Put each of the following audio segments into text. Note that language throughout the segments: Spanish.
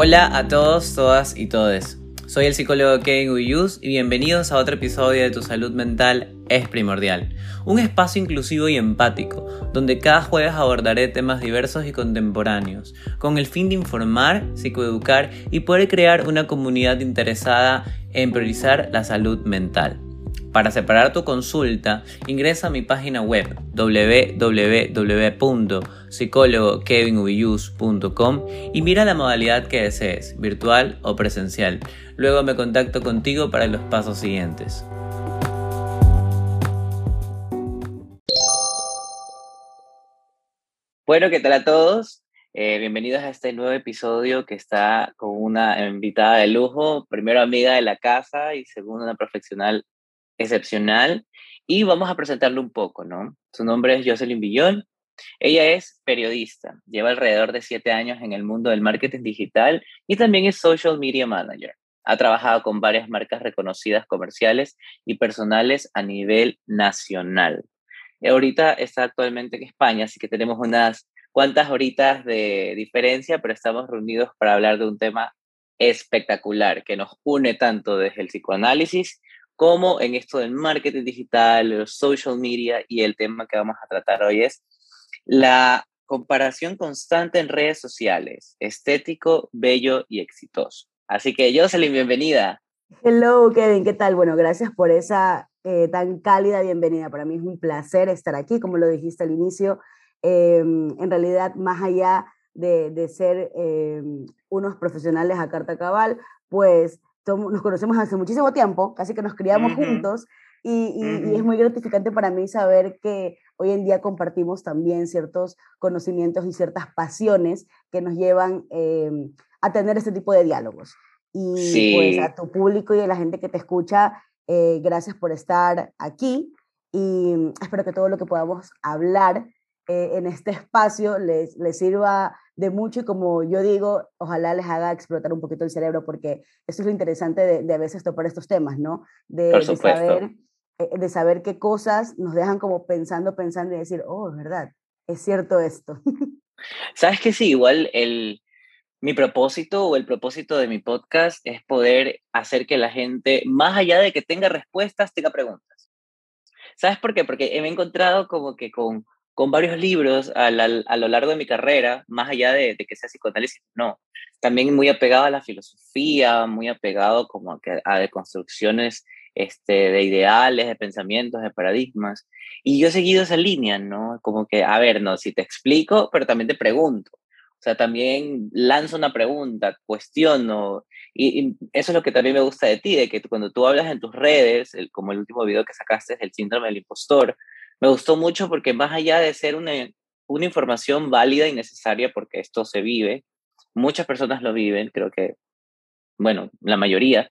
Hola a todos, todas y todes. Soy el psicólogo Kevin Uyuz y bienvenidos a otro episodio de Tu Salud Mental es Primordial, un espacio inclusivo y empático, donde cada jueves abordaré temas diversos y contemporáneos, con el fin de informar, psicoeducar y poder crear una comunidad interesada en priorizar la salud mental. Para separar tu consulta, ingresa a mi página web www.psicólogokevinubiyus.com y mira la modalidad que desees, virtual o presencial. Luego me contacto contigo para los pasos siguientes. Bueno, ¿qué tal a todos? Eh, bienvenidos a este nuevo episodio que está con una invitada de lujo, primero amiga de la casa y segundo una profesional excepcional y vamos a presentarle un poco, ¿no? Su nombre es Jocelyn Villón. Ella es periodista, lleva alrededor de siete años en el mundo del marketing digital y también es social media manager. Ha trabajado con varias marcas reconocidas comerciales y personales a nivel nacional. Y ahorita está actualmente en España, así que tenemos unas cuantas horitas de diferencia, pero estamos reunidos para hablar de un tema espectacular que nos une tanto desde el psicoanálisis como en esto del marketing digital, los social media y el tema que vamos a tratar hoy es la comparación constante en redes sociales, estético, bello y exitoso. Así que Jocelyn, bienvenida. Hello, Kevin, ¿qué tal? Bueno, gracias por esa eh, tan cálida bienvenida. Para mí es un placer estar aquí, como lo dijiste al inicio. Em, en realidad, más allá de, de ser em, unos profesionales a carta cabal, pues nos conocemos hace muchísimo tiempo, casi que nos criamos juntos, y, es muy gratificante para mí saber que hoy en día compartimos también ciertos conocimientos y ciertas pasiones que nos llevan em, a tener este tipo de diálogos. Y pues a tu público y a la gente que te escucha, eh, gracias por estar aquí y espero que todo lo que podamos hablar eh, en este espacio les, les sirva de mucho y como yo digo, ojalá les haga explotar un poquito el cerebro porque eso es lo interesante de, de a veces topar estos temas, ¿no? De, de, saber, eh, de saber qué cosas nos dejan como pensando, pensando y decir, oh, es verdad, es cierto esto. Sabes que sí, igual el, mi propósito o el propósito de mi podcast es poder hacer que la gente, más allá de que tenga respuestas, tenga preguntas. ¿Sabes por qué? Porque me he encontrado como que con con varios libros a, lo largo de mi carrera, más allá de, que sea psicoanálisis, no. También muy apegado a la filosofía, muy apegado como a, a deconstrucciones este, de ideales, de pensamientos, de paradigmas. Y yo he seguido esa línea, ¿no? Como que, a ver, no, si te explico, pero también te pregunto. O sea, también lanzo una pregunta, cuestiono. Y, eso es lo que también me gusta de ti, de que cuando tú hablas en tus redes, el, como el último video que sacaste del síndrome del impostor, me gustó mucho porque más allá de ser una, una información válida y necesaria, porque esto se vive, muchas personas lo viven, creo que, bueno, la mayoría,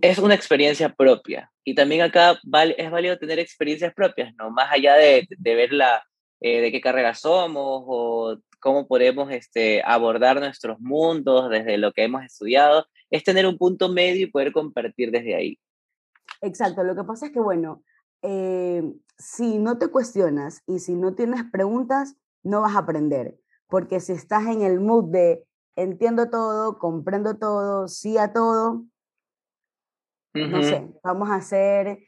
es una experiencia propia. Y también acá es válido tener experiencias propias, ¿no? Más allá de, de ver la, eh, de qué carrera somos o cómo podemos este, abordar nuestros mundos desde lo que hemos estudiado, es tener un punto medio y poder compartir desde ahí. Exacto, lo que pasa es que, bueno, eh, si no te cuestionas y si no tienes preguntas, no vas a aprender. Porque si estás en el mood de entiendo todo, comprendo todo, sí a todo, no sé, vamos a ser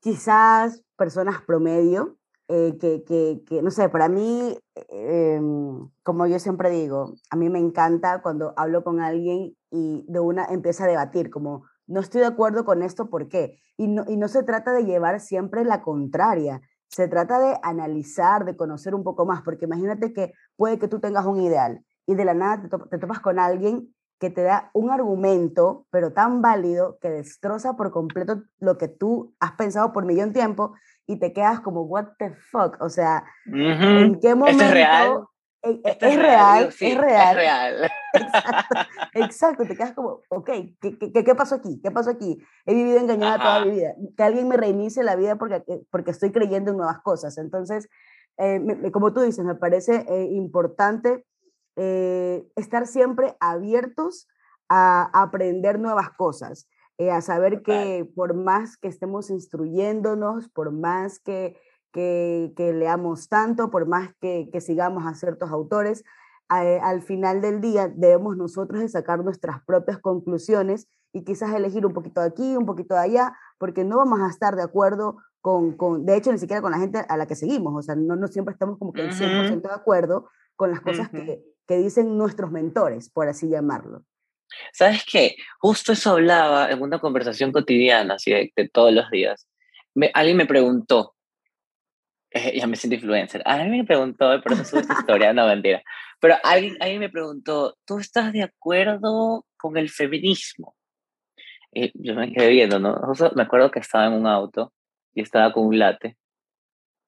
quizás personas promedio, eh, que, que, que, no sé, para mí, em, como yo siempre digo, a mí me encanta cuando hablo con alguien y de una empieza a debatir, como no estoy de acuerdo con esto, ¿por qué? Y no, y no se trata de llevar siempre la contraria, se trata de analizar, de conocer un poco más, porque imagínate que puede que tú tengas un ideal y de la nada te, topas con alguien que te da un argumento, pero tan válido, que destroza por completo lo que tú has pensado por millón de tiempo y te quedas como, what the fuck, o sea, ¿en qué momento? es real? E, e, es, real, es real. real. Exacto, te quedas como, ok, ¿qué, qué, qué pasó aquí? ¿Qué pasó aquí? He vivido engañada toda mi vida. Que alguien me reinicie la vida porque, eh, porque estoy creyendo en nuevas cosas. Entonces, eh, como tú dices, me parece eh, importante estar siempre abiertos a, aprender nuevas cosas, a saber que por más que estemos instruyéndonos, por más que que, leamos tanto, por más que, sigamos a ciertos autores, al final del día debemos nosotros de sacar nuestras propias conclusiones y quizás elegir un poquito de aquí, un poquito de allá, porque no vamos a estar de acuerdo con, con de hecho, ni siquiera con la gente a la que seguimos, o sea, no, no siempre estamos como que el 100% de acuerdo con las cosas que, que dicen nuestros mentores, por así llamarlo. ¿Sabes qué? Justo eso hablaba en una conversación cotidiana, así de, todos los días. Me, alguien me preguntó, eh, ya me siento influencer, alguien me preguntó, por eso sube esta historia, no mentira, pero alguien, alguien me preguntó, ¿tú estás de acuerdo con el feminismo? Y yo me quedé viendo, ¿no? me acuerdo que estaba en un auto y estaba con un late,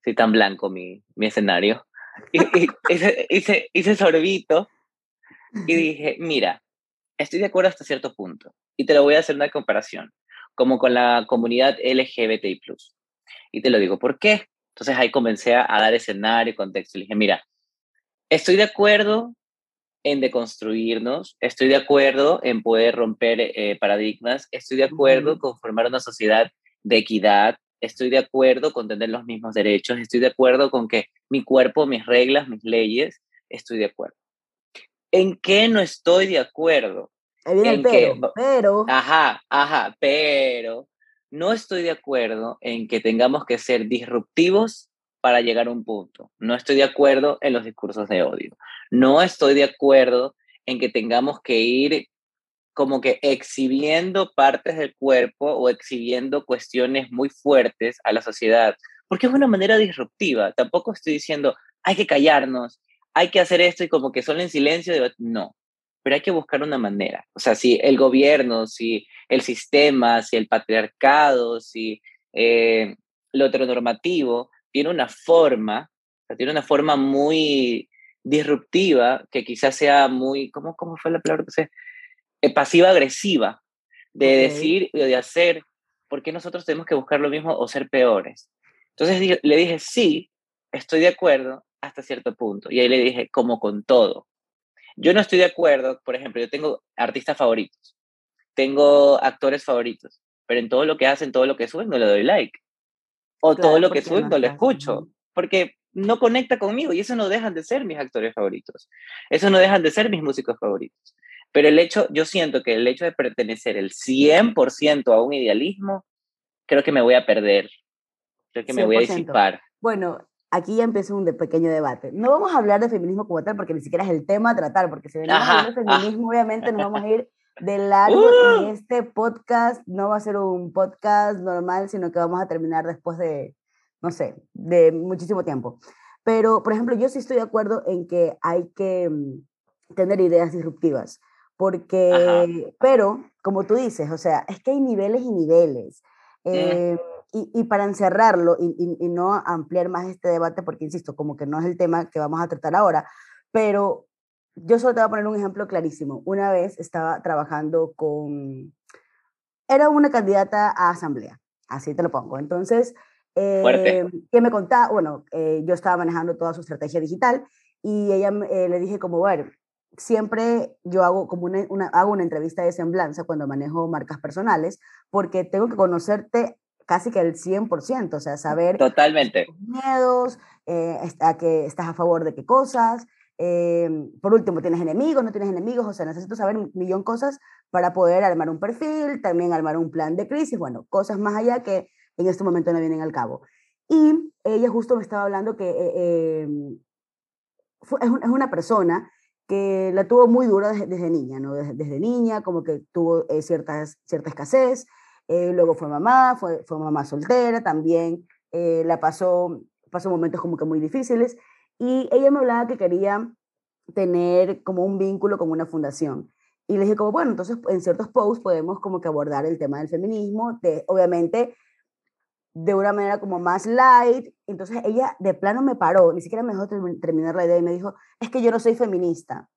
así tan blanco mi, mi escenario, y, y hice, hice, hice sorbito y dije, mira, estoy de acuerdo hasta cierto punto. Y te lo voy a hacer una comparación, como con la comunidad LGBTI. Y te lo digo, ¿por qué? Entonces ahí comencé a, dar escenario, contexto. Y dije, mira, estoy de acuerdo en deconstruirnos, estoy de acuerdo en poder romper eh, paradigmas, estoy de acuerdo con formar una sociedad de equidad, estoy de acuerdo con tener los mismos derechos, estoy de acuerdo con que mi cuerpo, mis reglas, mis leyes, estoy de acuerdo. ¿En qué no estoy de acuerdo? en pero, pero. Ajá, ajá, pero no estoy de acuerdo en que tengamos que ser disruptivos para llegar a un punto. No estoy de acuerdo en los discursos de odio. No estoy de acuerdo en que tengamos que ir como que exhibiendo partes del cuerpo o exhibiendo cuestiones muy fuertes a la sociedad, porque es una manera disruptiva. Tampoco estoy diciendo, hay que callarnos, hay que hacer esto y como que solo en silencio, no, pero hay que buscar una manera. O sea, si el gobierno, si el sistema, si el patriarcado, si eh, lo heteronormativo tiene una forma, tiene una forma muy disruptiva, que quizás sea muy, ¿cómo, cómo fue la palabra que sé? Eh, pasiva-agresiva, de decir y de hacer, ¿por qué nosotros tenemos que buscar lo mismo o ser peores? Entonces le dije, sí, estoy de acuerdo, hasta cierto punto. Y ahí le dije, como con todo. Yo no estoy de acuerdo, por ejemplo, yo tengo artistas favoritos, tengo actores favoritos, pero en todo lo que hacen, todo lo que suben, no le doy like. O todo lo que suben, no lo escucho, porque no conecta conmigo y eso no dejan de ser mis actores favoritos. Eso no dejan de ser mis músicos favoritos. Pero el hecho, yo siento que el hecho de pertenecer el 100% a un idealismo, creo que me voy a perder. Creo que me voy a disipar. Bueno, aquí ya empieza un pequeño debate. No vamos a hablar de feminismo como tal porque ni siquiera es el tema a tratar, porque si venimos a hablar de feminismo, obviamente nos vamos a ir de largo y uh. este podcast no va a ser un podcast normal, sino que vamos a terminar después de, no sé, de muchísimo tiempo. Pero, por ejemplo, yo sí estoy de acuerdo en que hay que mm, tener ideas disruptivas, porque, pero, como tú dices, o sea, es que hay niveles y niveles. Eh, y, para encerrarlo y, no ampliar más este debate, porque insisto, como que no es el tema que vamos a tratar ahora, pero yo solo te voy a poner un ejemplo clarísimo. Una vez estaba trabajando con, era una candidata a asamblea, así te lo pongo. Entonces, eh, que me contaba, bueno, eh, yo estaba manejando toda su estrategia digital y ella eh, le dije como, bueno, siempre yo hago como una, una, hago una entrevista de semblanza cuando manejo marcas personales, porque tengo que conocerte casi que el 100%, o sea, saber Totalmente. miedos, eh, a que estás a favor de qué cosas, eh, por último, ¿tienes enemigos? ¿No tienes enemigos? O sea, necesito saber un millón de cosas para poder armar un perfil, también armar un plan de crisis, bueno, cosas más allá que en este momento no vienen al cabo. Y ella justo me estaba hablando que eh, em, es, una persona que la tuvo muy dura desde, niña, ¿no? Desde, niña, como que tuvo ciertas, cierta escasez, eh, luego fue mamá, fue, fue mamá soltera también, eh, la pasó, pasó momentos como que muy difíciles y ella me hablaba que quería tener como un vínculo con una fundación. Y le dije como, bueno, entonces en ciertos posts podemos como que abordar el tema del feminismo, de, obviamente de una manera como más light. Entonces ella de plano me paró, ni siquiera me dejó terminar la idea y me dijo, es que yo no soy feminista.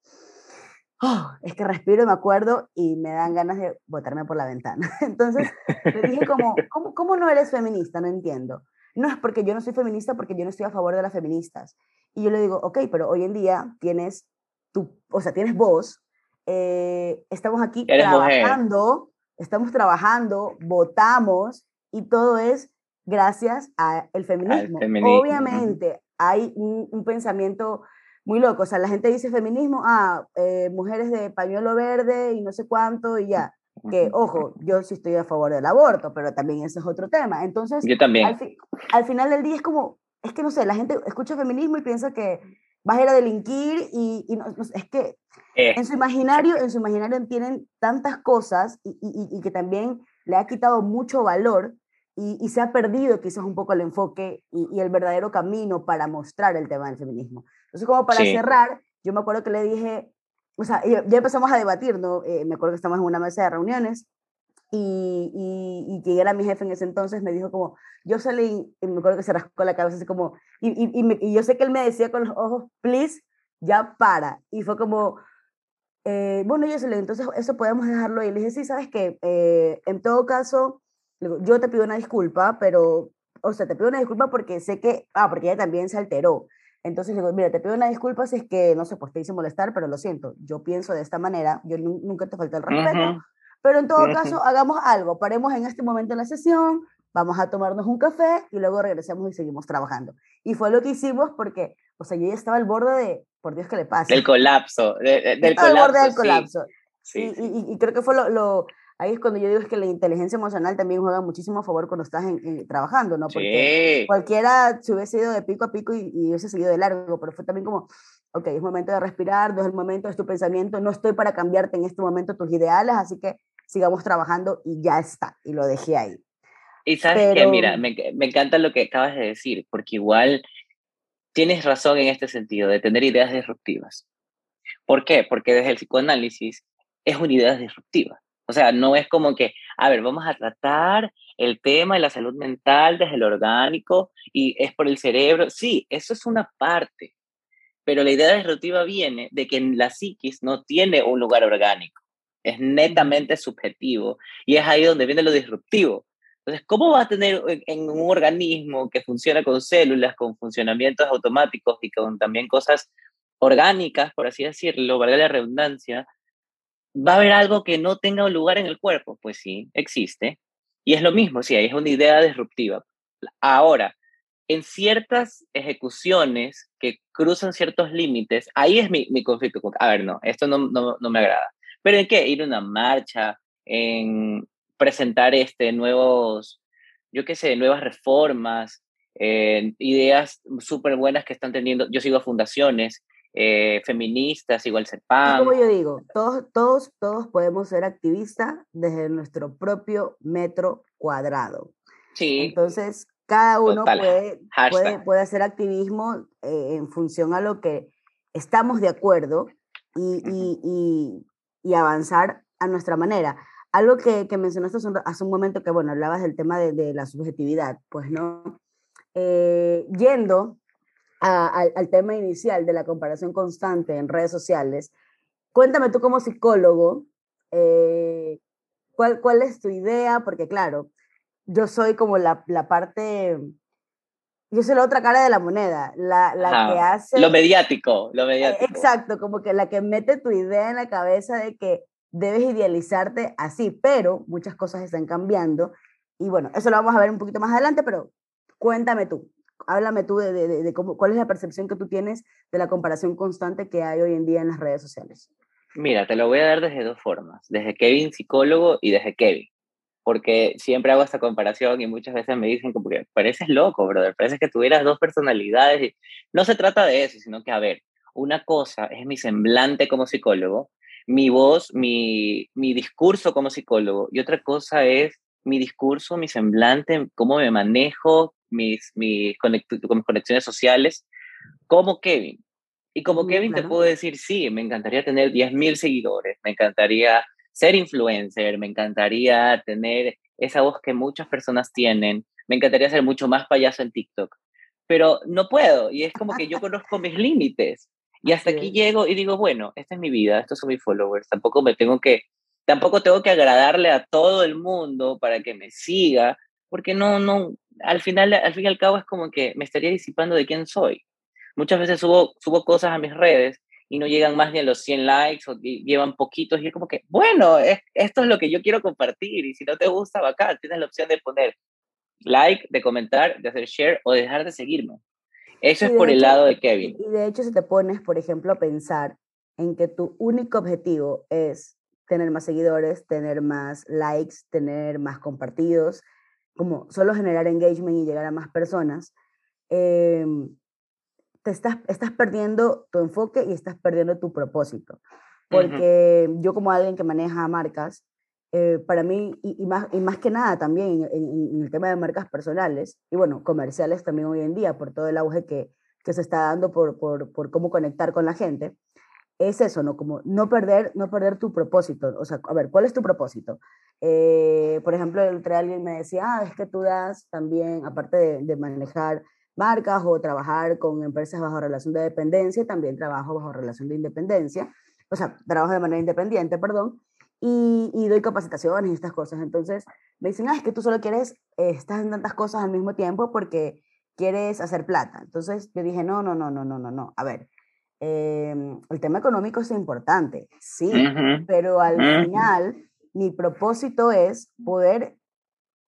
Oh, es que respiro y me acuerdo y me dan ganas de botarme por la ventana. Entonces le dije como, ¿cómo, ¿cómo no eres feminista? No entiendo. No es porque yo no soy feminista, porque yo no estoy a favor de las feministas. Y yo le digo, ok, pero hoy en día tienes tu, o sea, tienes voz, eh, estamos aquí trabajando, estamos trabajando, votamos y todo es gracias al feminismo. feminismo. Obviamente hay un, un pensamiento muy loco. O sea, la gente dice feminismo, ah, eh, mujeres de pañuelo verde y no sé cuánto y ya. Que, ojo, yo sí estoy a favor del aborto, pero también ese es otro tema. Entonces, yo también. Al, final del día es como, es que no sé, la gente escucha feminismo y piensa que vas a ir a delinquir y, y no, es que eh, en su imaginario, en su imaginario tienen tantas cosas y, y, y, que también le ha quitado mucho valor y, se ha perdido quizás un poco el enfoque y, el verdadero camino para mostrar el tema del feminismo. Entonces, como para cerrar, yo me acuerdo que le dije, o sea, ya, empezamos a debatir, ¿no? Eh, me acuerdo que estamos en una mesa de reuniones y, y, y, que era mi jefe en ese entonces, me dijo como, yo salí, y me acuerdo que se rascó la cabeza así como, y, y, yo sé que él me decía con los ojos, please, ya para. Y fue como, eh, bueno, yo se le entonces eso podemos dejarlo. Y le dije, sí, sabes que eh, en todo caso, yo te pido una disculpa, pero, o sea, te pido una disculpa porque sé que, ah, porque ella también se alteró. Entonces le digo, mira, te pido una disculpa si es que, no sé, pues te hice molestar, pero lo siento, yo pienso de esta manera, yo nunca te falté el respeto, pero en todo caso, hagamos algo, paremos en este momento en la sesión, vamos a tomarnos un café y luego regresamos y seguimos trabajando. Y fue lo que hicimos porque, o sea, yo ya estaba al borde de, por Dios, ¿qué le pasa? Del colapso, del colapso. Al borde del colapso. Sí. Y, y, creo que fue lo, lo, ahí es cuando yo digo que la inteligencia emocional también juega muchísimo a favor cuando estás trabajando, ¿no? Porque cualquiera se hubiese ido de pico a pico y, hubiese seguido de largo, pero fue también como, ok, es momento de respirar, no es el momento, es tu pensamiento, no estoy para cambiarte en este momento tus ideales, así que sigamos trabajando y ya está, y lo dejé ahí. Y sabes que, mira, me, me encanta lo que acabas de decir, porque igual tienes razón en este sentido, de tener ideas disruptivas. ¿Por qué? Porque desde el psicoanálisis es una idea disruptiva. O sea, no es como que, a ver, vamos a tratar el tema de la salud mental desde el orgánico y es por el cerebro. Sí, eso es una parte, pero la idea disruptiva viene de que la psiquis no tiene un lugar orgánico, es netamente subjetivo y es ahí donde viene lo disruptivo. Entonces, ¿cómo va a tener en un organismo que funciona con células, con funcionamientos automáticos y con también cosas orgánicas, por así decirlo, valga la redundancia, ¿Va a haber algo que no tenga un lugar en el cuerpo? Pues sí, existe. Y es lo mismo, sí, es una idea disruptiva. Ahora, en ciertas ejecuciones que cruzan ciertos límites, ahí es mi, mi conflicto. A ver, no, esto no, no, no, me agrada. ¿Pero en qué? Ir a una marcha, en presentar este, nuevos, yo qué sé, nuevas reformas, ideas súper buenas que están teniendo. Yo sigo fundaciones eh, feministas, igual pan Como yo digo, todos, todos, todos podemos ser activistas desde nuestro propio metro cuadrado. Sí. Entonces, cada uno puede, puede, puede, hacer activismo eh, en función a lo que estamos de acuerdo y, y, y, y avanzar a nuestra manera. Algo que, que mencionaste hace un, momento que, bueno, hablabas del tema de, de la subjetividad, pues no, eh, yendo al, tema inicial de la comparación constante en redes sociales, cuéntame tú como psicólogo, eh, ¿cuál, ¿cuál es tu idea? Porque claro, yo soy como la, la parte, yo soy la otra cara de la moneda, la, la que hace... Lo mediático, lo mediático. Exacto, como que la que mete tu idea en la cabeza de que debes idealizarte así, pero muchas cosas están cambiando. Y bueno, eso lo vamos a ver un poquito más adelante, pero cuéntame tú, háblame tú de, cómo, cuál es la percepción que tú tienes de la comparación constante que hay hoy en día en las redes sociales. Mira, te lo voy a dar desde dos formas, desde Kevin psicólogo y desde Kevin, porque siempre hago esta comparación y muchas veces me dicen como que pareces loco, brother, parece que tuvieras dos personalidades. Y no se trata de eso, sino que, a ver, una cosa es mi semblante como psicólogo, mi voz, mi, mi discurso como psicólogo, y otra cosa es mi discurso, mi semblante, cómo me manejo, mis, mis conexiones sociales, como Kevin. Y como Kevin te puedo decir, sí, me encantaría tener 10.000 seguidores, me encantaría ser influencer, me encantaría tener esa voz que muchas personas tienen, me encantaría ser mucho más payaso en TikTok, pero no puedo y es como que yo conozco mis límites. Y hasta aquí llego y digo, bueno, esta es mi vida, estos son mis followers, tampoco me tengo que, tampoco tengo que agradarle a todo el mundo para que me siga, porque no, no, al final, al fin y al cabo es como que me estaría disipando de quién soy. Muchas veces subo, subo cosas a mis redes y no llegan más ni a los 100 likes o llevan poquitos y es como que, bueno, esto es lo que yo quiero compartir y si no te gusta, bacán, tienes la opción de poner like, de comentar, de hacer share o de dejar de seguirme. Eso es por el lado de Kevin. Y de hecho, si te pones, por ejemplo, a pensar en que tu único objetivo es tener más seguidores, tener más likes, tener más compartidos, como solo generar engagement y llegar a más personas, em, te estás, estás perdiendo tu enfoque y estás perdiendo tu propósito. Porque yo como alguien que maneja marcas, eh, para mí, y, más, y más que nada también en, el tema de marcas personales, y bueno, comerciales también hoy en día, por todo el auge que, que se está dando por, por, por, cómo conectar con la gente, es eso, ¿no? Como no perder, no perder tu propósito. O sea, a ver, ¿cuál es tu propósito? Eh, por ejemplo, entre alguien me decía, ah, es que tú das también, aparte de, de, manejar marcas o trabajar con empresas bajo relación de dependencia, también trabajo bajo relación de independencia, o sea, trabajo de manera independiente, perdón, y, y doy capacitaciones y estas cosas. Entonces, me dicen, ah, es que tú solo quieres, eh, estás en tantas cosas al mismo tiempo porque quieres hacer plata. Entonces, yo dije, no, no, no, no, no, no, no. A ver, Em, el tema económico es importante, sí, pero al final mi propósito es poder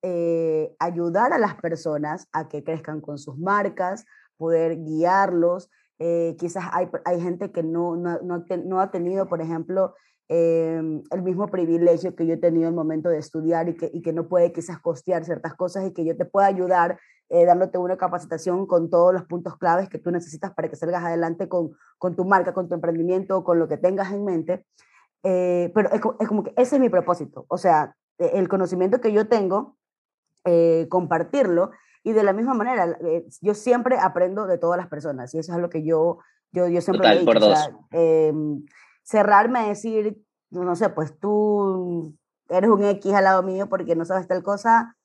eh, ayudar a las personas a que crezcan con sus marcas, poder guiarlos. Eh, quizás hay, hay, gente que no, no, no, ha tenido, por ejemplo, em, el mismo privilegio que yo he tenido en el momento de estudiar y que, y que no puede quizás costear ciertas cosas y que yo te pueda ayudar eh, dándote una capacitación con todos los puntos claves que tú necesitas para que salgas adelante con, con tu marca, con tu emprendimiento, con lo que tengas en mente. Eh, pero es, como que ese es mi propósito, o sea, e, el conocimiento que yo tengo, eh, compartirlo y de la misma manera, yo siempre aprendo de todas las personas y eso es lo que yo, yo, yo siempre Total, por dos. Em, cerrarme a decir, no sé, pues tú eres un X al lado mío porque no sabes tal cosa,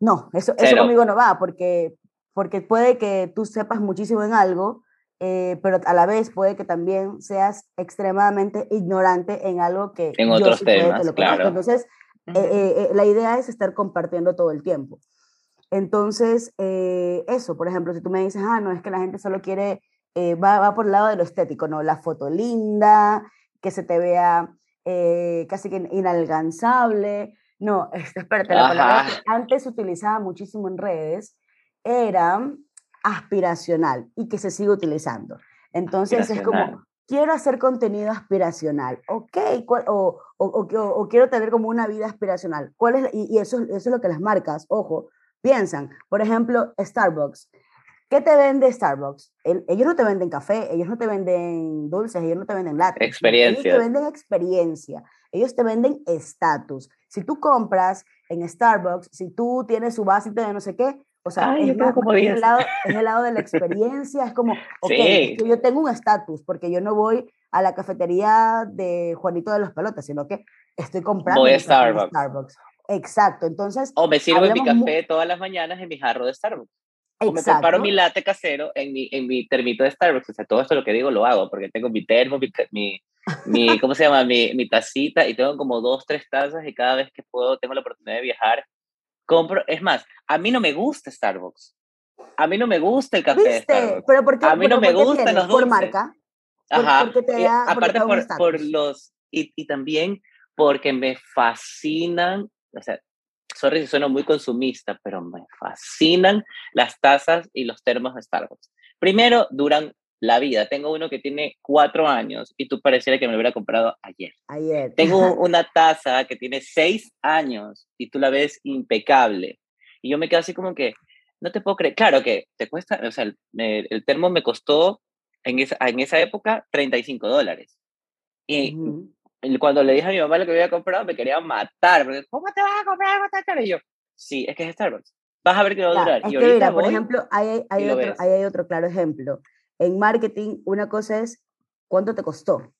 no, eso, eso conmigo no va, porque, porque puede que tú sepas muchísimo en algo, eh, pero a la vez puede que también seas extremadamente ignorante en algo que... En otros temas, claro. Entonces, eh, eh, la idea es estar compartiendo todo el tiempo. Entonces, eso, por ejemplo, si tú me dices, ah, no, es que la gente solo quiere, va, va, por el lado de lo estético, ¿no? La foto linda, que se te vea casi que inalcanzable, no, espérate, la palabra que antes utilizaba muchísimo en redes era aspiracional y que se sigue utilizando. Entonces es como, quiero hacer contenido aspiracional, ok, o, o, quiero tener como una vida aspiracional. ¿Cuál es? Y, eso, eso es lo que las marcas, ojo, piensan. Por ejemplo, Starbucks. ¿Qué te vende Starbucks? ellos no te venden café, ellos no te venden dulces, ellos no te venden latas. Experiencia. Ellos te venden experiencia, ellos te venden estatus. Si tú compras en Starbucks, si tú tienes su vasito de no sé qué, o sea, es, como el lado, es, el lado, de la experiencia, es como, ok, yo tengo un estatus, porque yo no voy a la cafetería de Juanito de los Pelotas, sino que estoy comprando voy a Starbucks. Starbucks. Exacto, entonces... O me sirvo mi café todas las mañanas en mi jarro de Starbucks. Me preparo mi latte casero en mi, en mi termito de Starbucks. O sea, todo esto lo que digo lo hago porque tengo mi termo, mi, mi, ¿cómo se llama? Mi, mi tacita y tengo como dos, tres tazas y cada vez que puedo, tengo la oportunidad de viajar, compro. Es más, a mí no me gusta Starbucks. A mí no me gusta el café de Starbucks. ¿Pero por qué, a mí no me gustan los dulces. ¿Por marca? Ajá. aparte por, por los... Y, y también porque me fascinan, o sea, sorry si sueno muy consumista, pero me fascinan las tazas y los termos de Starbucks. Primero, duran la vida. Tengo uno que tiene cuatro años y tú pareciera que me lo hubiera comprado ayer. Ayer. Tengo una taza que tiene seis años y tú la ves impecable. Y yo me quedo así como que, no te puedo creer. Claro que te cuesta, o sea, el, termo me costó en esa, en esa época 35 dólares. Y cuando le dije a mi mamá lo que había comprado, me quería matar. Porque, ¿Cómo te vas a comprar algo tan caro? Y yo, sí, es que es Starbucks. Vas a ver que va a durar. y mira, por ejemplo, hay, hay, otro, hay otro claro ejemplo. En marketing, una cosa es cuánto te costó.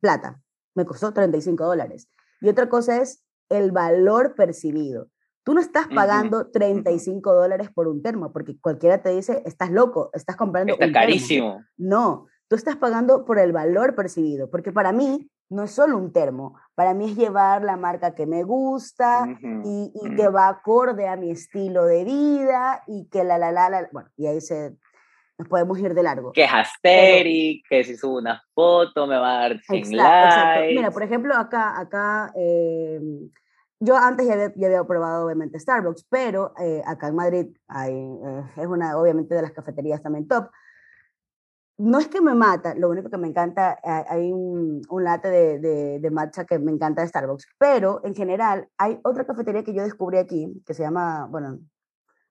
Plata. Me costó 35 dólares. Y otra cosa es el valor percibido. Tú no estás pagando 35 dólares por un termo, porque cualquiera te dice, estás loco, estás comprando Está carísimo. No, tú estás pagando por el valor percibido, porque para mí no es solo un termo, para mí es llevar la marca que me gusta y, que va acorde a mi estilo de vida y que la, la, la, la, bueno, y ahí se, nos podemos ir de largo. Que es asteric, que si subo una foto me va a dar 100 likes. Exacto. Mira, por ejemplo, acá, acá eh, yo antes ya había, ya había, probado obviamente Starbucks, pero eh, acá en Madrid hay, eh, es una obviamente de las cafeterías también top. No es que me mata, lo único que me encanta, hay un, un latte de, de, de, matcha que me encanta de Starbucks, pero en general hay otra cafetería que yo descubrí aquí, que se llama, bueno,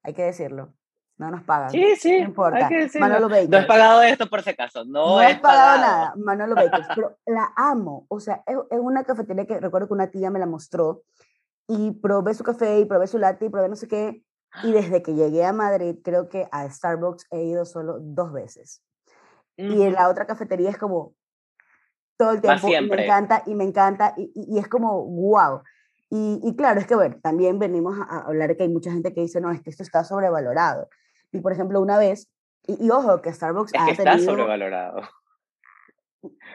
hay que decirlo, no nos pagan. Sí, sí. No importa. Manolo Bakers. No he pagado esto por si acaso. No, no he pagado, nada. Manolo Bakers. pero la amo. O sea, es, es, una cafetería que recuerdo que una tía me la mostró y probé su café y probé su latte y probé no sé qué. Y desde que llegué a Madrid, creo que a Starbucks he ido solo dos veces. Y en la otra cafetería es como todo el tiempo. Y me encanta y me encanta y, y, es como wow. Y, y, claro, es que, bueno, también venimos a hablar que hay mucha gente que dice, no, es que esto está sobrevalorado. Y por ejemplo, una vez, y, ojo, que Starbucks es que está sobrevalorado.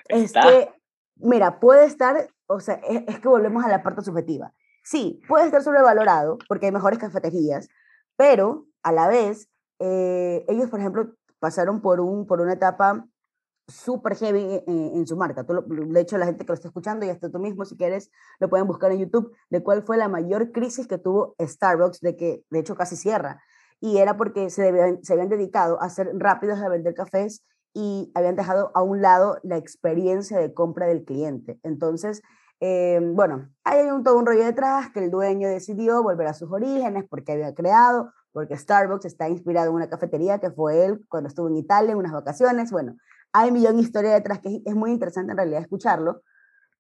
Es que, mira, puede estar, o sea, es, es que volvemos a la parte subjetiva Sí, puede estar sobrevalorado porque hay mejores cafeterías, pero a la vez, eh, ellos, por ejemplo, pasaron por, un, por una etapa súper heavy en, su marca. Tú de hecho, la gente que lo está escuchando y hasta tú mismo, si quieres, lo pueden buscar en YouTube, de cuál fue la mayor crisis que tuvo Starbucks, de que de hecho casi cierra. Y era porque se habían dedicado a ser rápidos a vender cafés y habían dejado a un lado la experiencia de compra del cliente. Entonces, eh, bueno, hay un, todo un rollo detrás que el dueño decidió volver a sus orígenes porque había creado, porque Starbucks está inspirado en una cafetería que fue él cuando estuvo en Italia en unas vacaciones. Bueno, hay un millón de historia detrás que es muy interesante en realidad escucharlo,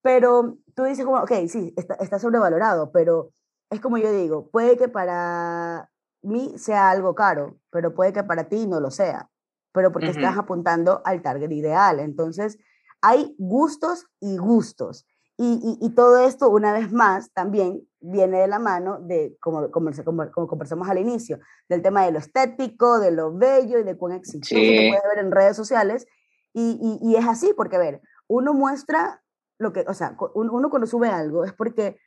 pero tú dices como, ok, sí, está, está sobrevalorado, pero es como yo digo, puede que para mí sea algo caro, pero puede que para ti no lo sea, pero porque estás apuntando al target ideal. Entonces, hay gustos y gustos. Y, y, todo esto, una vez más, también viene de la mano de, como, como, como, conversamos al inicio, del tema de lo estético, de lo bello y de cuán exitoso sí. se puede ver en redes sociales. Y, y, es así, porque, a ver, uno muestra lo que, o sea, uno cuando sube algo es porque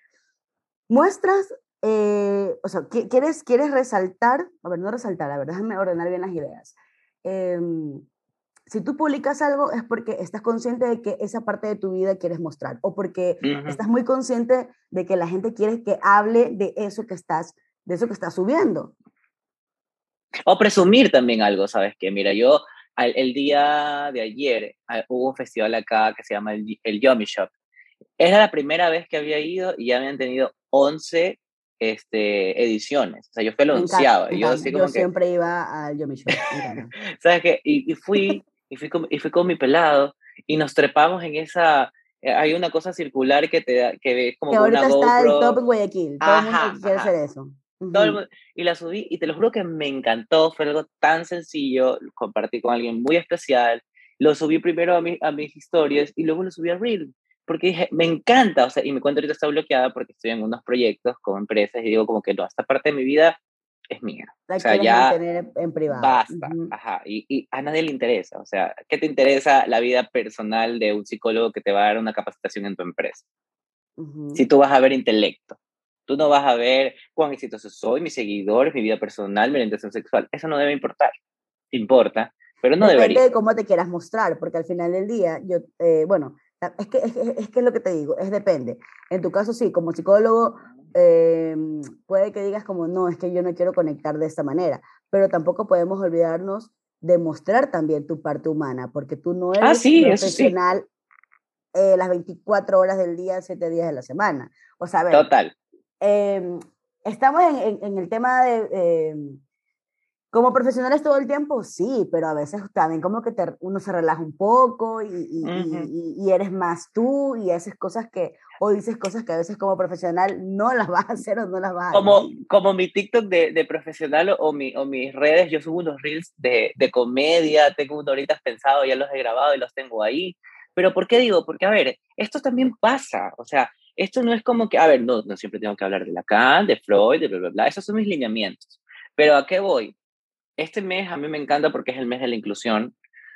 muestras, eh, o sea, quieres, quieres resaltar, a ver, no resaltar, a ver, déjame ordenar bien las ideas. Eh, si tú publicas algo es porque estás consciente de que esa parte de tu vida quieres mostrar o porque uh -huh. estás muy consciente de que la gente quiere que hable de eso que estás, de eso que estás subiendo. O presumir también algo, ¿sabes? Que mira, yo el, el día de ayer hubo un festival acá que se llama el, el Yummy Shop. Era la primera vez que había ido y ya habían tenido 11 este, ediciones. O sea, yo fui anunciado. Yo, así como yo que... siempre iba al Yummy Shop. ¿Sabes qué? Y, y fui y fui, con, y fui con mi pelado y nos trepamos en esa, eh, hay una cosa circular que te da, que ves como que ahorita una está GoPro. el top en Guayaquil, todo ajá, el mundo quiere hacer eso. Uh -huh. mundo, y la subí y te lo juro que me encantó, fue algo tan sencillo, compartí con alguien muy especial, lo subí primero a, mi, a mis historias y luego lo subí a Reel, porque dije, me encanta, o sea, y mi cuenta ahorita está bloqueada porque estoy en unos proyectos con empresas y digo como que no, esta parte de mi vida es mía. La o sea, ya en privado. basta, uh -huh. ajá, y, y, a nadie le interesa, o sea, ¿qué te interesa la vida personal de un psicólogo que te va a dar una capacitación en tu empresa? Uh -huh. Si tú vas a ver intelecto, tú no vas a ver cuán exitoso soy, mis seguidores, mi vida personal, mi orientación sexual, eso no debe importar, importa, pero no Depende debería. de cómo te quieras mostrar, porque al final del día, yo, eh, bueno, es que, es, es que es lo que te digo, es depende. En tu caso, sí, como psicólogo, eh, puede que digas como, no, es que yo no quiero conectar de esta manera, pero tampoco podemos olvidarnos de mostrar también tu parte humana, porque tú no eres ah, sí, profesional sí. eh, las 24 horas del día, 7 días de la semana. O sea, a ver, Total. Eh, estamos en, en, en, el tema de eh, como profesionales todo el tiempo, sí, pero a veces también como que te, uno se relaja un poco y, y, uh -huh. y, y, eres más tú y haces cosas que, o dices cosas que a veces como profesional no las vas a hacer o no las vas a como, hacer. Como mi TikTok de, de profesional o, mi, o mis redes, yo subo unos reels de, de comedia, tengo unos ahorita pensados, ya los he grabado y los tengo ahí. Pero ¿por qué digo? Porque, a ver, esto también pasa, o sea, esto no es como que, a ver, no, no siempre tengo que hablar de Lacan, de Freud, de bla, bla, bla, esos son mis lineamientos. Pero ¿a qué voy? Este mes a mí me encanta porque es el mes de la inclusión.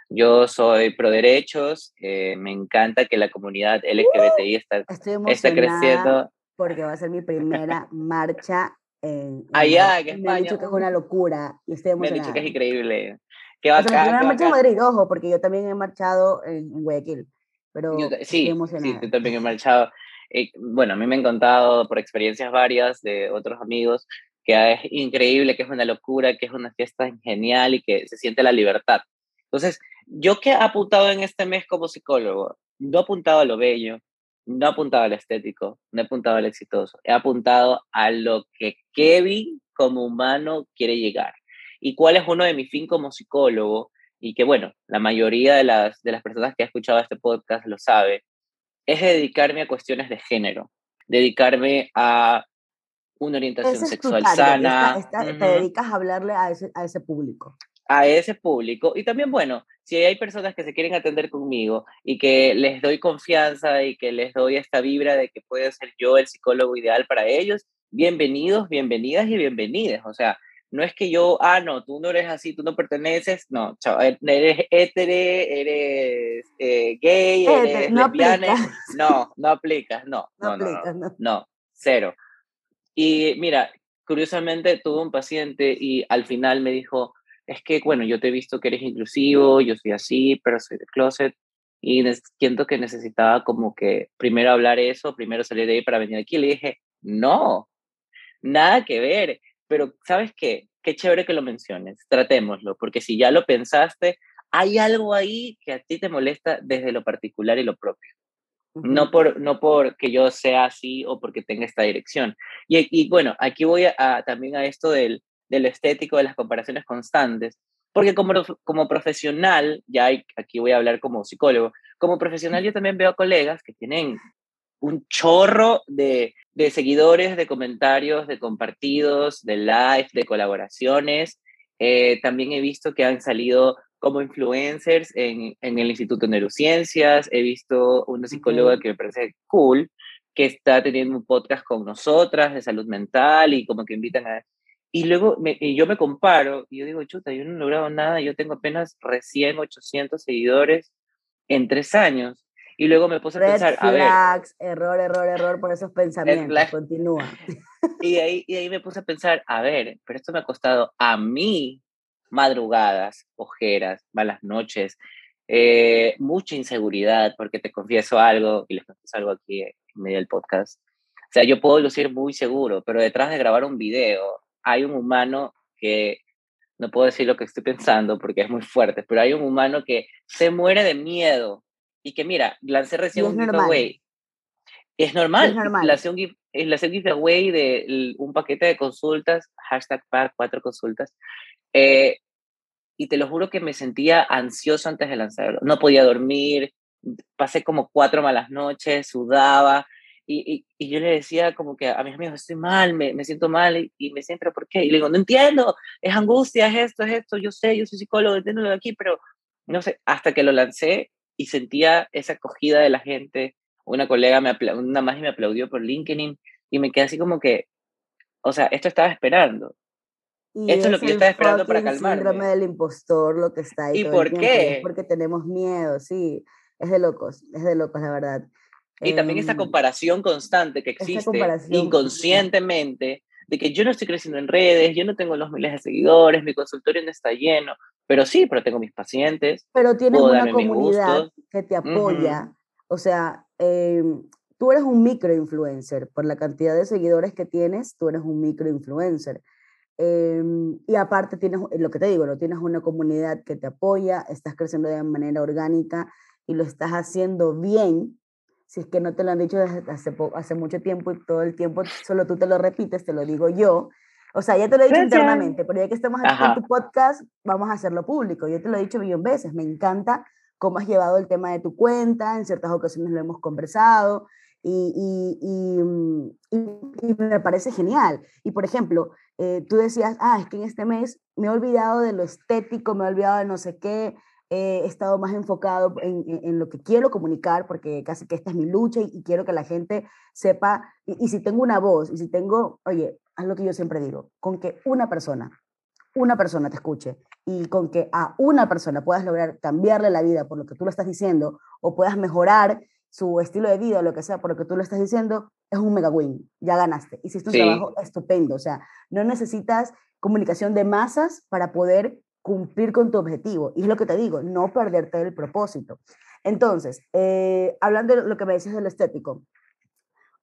Yo soy pro derechos, eh, me encanta que la comunidad LGBTI está, está creciendo. Porque va a ser mi primera marcha en, allá, en España. Me han dicho que es una locura y estoy. Me han dicho que es increíble. Que va o sea, mi marcha en Madrid, ojo, porque yo también he marchado en, en Guayaquil. Pero yo, sí, sí, yo también he marchado. eh, bueno, a mí me han contado por experiencias varias de otros amigos que es increíble, que es una locura, que es una fiesta genial y que se siente la libertad. Entonces, yo que he apuntado en este mes como psicólogo, no he apuntado a lo bello, no he apuntado al estético, no he apuntado al exitoso, he apuntado a lo que Kevin como humano quiere llegar. ¿Y cuál es uno de mis fin como psicólogo? Y que, bueno, la mayoría de las, de las personas que ha escuchado este podcast lo sabe, es dedicarme a cuestiones de género, dedicarme a una orientación sexual sana. Te dedicas a hablarle a ese, a ese público a ese público. Y también, bueno, si hay personas que se quieren atender conmigo y que les doy confianza y que les doy esta vibra de que puedo ser yo el psicólogo ideal para ellos, bienvenidos, bienvenidas y bienvenidas. O sea, no es que yo, ah, no, tú no eres así, tú no perteneces, no, chaval, eres hétere, eres eh, gay, eres no lesbiana, no, no aplicas, no, no, no, no, no, cero. Y mira, curiosamente tuve un paciente y al final me dijo, es que, bueno, yo te he visto que eres inclusivo, yo soy así, pero soy de closet, y siento que necesitaba como que primero hablar eso, primero salir de ahí para venir aquí. Le dije, no, nada que ver, pero ¿sabes qué? Qué chévere que lo menciones, tratémoslo, porque si ya lo pensaste, hay algo ahí que a ti te molesta desde lo particular y lo propio. No por, no porque yo sea así o porque tenga esta dirección. Y, y bueno, aquí voy a, también a esto del, de lo estético, de las comparaciones constantes, porque como, como profesional, ya aquí voy a hablar como psicólogo, como profesional yo también veo colegas que tienen un chorro de, de seguidores, de comentarios, de compartidos, de live, de colaboraciones. Eh, también he visto que han salido como influencers en, en, el Instituto de Neurociencias. He visto una psicóloga que me parece cool, que está teniendo un podcast con nosotras de salud mental y como que invitan a y luego yo me comparo y yo digo, chuta, yo no he logrado nada, yo tengo apenas recién 800 seguidores en tres años. Y luego me puse a pensar, a ver. Error, error, error por esos pensamientos. Continúa. Y ahí, y ahí me puse a pensar, a ver, pero esto me ha costado a mí madrugadas, ojeras, malas noches, eh, mucha inseguridad, porque te confieso algo, y les confieso algo aquí en medio del podcast. O sea, yo puedo lucir muy seguro, pero detrás de grabar un video hay un humano que, no puedo decir lo que estoy pensando porque es muy fuerte, pero hay un humano que se muere de miedo y que mira, lancé recién un giveaway. Es normal. Es normal. Lancé un, giveaway de un paquete de consultas, hashtag para cuatro consultas. Eh, y te lo juro que me sentía ansioso antes de lanzarlo. No podía dormir, pasé como cuatro malas noches, sudaba, y, y, yo le decía como que a mis amigos, estoy mal, me, me siento mal, y, me siento, ¿por qué? Y le digo, no entiendo, es angustia, es esto, es esto, yo sé, yo soy psicólogo, entiendo de aquí, pero no sé, hasta que lo lancé y sentía esa acogida de la gente, una colega, me una más y me aplaudió por LinkedIn, y me quedé así como que, o sea, esto estaba esperando. Esto es lo que yo estaba esperando para calmarme. síndrome del impostor, lo que está ahí. ¿Y por qué? Es porque tenemos miedo, sí. Es de locos, es de locos, la verdad. Y también esa em, comparación constante que existe inconscientemente de que yo no estoy creciendo en redes, yo no tengo los miles de seguidores, mi consultorio no está lleno, pero sí, pero tengo mis pacientes. Pero tienes una comunidad que te apoya, o sea, em, tú eres un microinfluencer, por la cantidad de seguidores que tienes, tú eres un microinfluencer. Eh, y aparte tienes, lo que te digo, ¿no? tienes una comunidad que te apoya, estás creciendo de manera orgánica y lo estás haciendo bien, si es que no te lo han dicho desde hace, hace mucho tiempo y todo el tiempo solo tú te lo repites, te lo digo yo. O sea, ya te lo he dicho internamente, pero ya que estamos aquí en tu podcast, vamos a hacerlo público. Yo te lo he dicho millón veces, me encanta cómo has llevado el tema de tu cuenta, en ciertas ocasiones lo hemos conversado y, y, y, me parece genial. Y por ejemplo, eh, tú decías, ah, es que en este mes me he olvidado de lo estético, me he olvidado de no sé qué, he estado más enfocado en, lo que quiero comunicar, porque casi que esta es mi lucha y, quiero que la gente sepa, y, si tengo una voz, y si tengo, oye, haz lo que yo siempre digo, con que una persona, una persona te escuche y con que a una persona puedas lograr cambiarle la vida por lo que tú lo estás diciendo o puedas mejorar su estilo de vida lo que sea por lo que tú lo estás diciendo, es un mega win, ya ganaste. Hiciste un trabajo estupendo, o sea, no necesitas comunicación de masas para poder cumplir con tu objetivo. Y es lo que te digo, no perderte el propósito. Entonces, eh, hablando de lo que me decías del estético,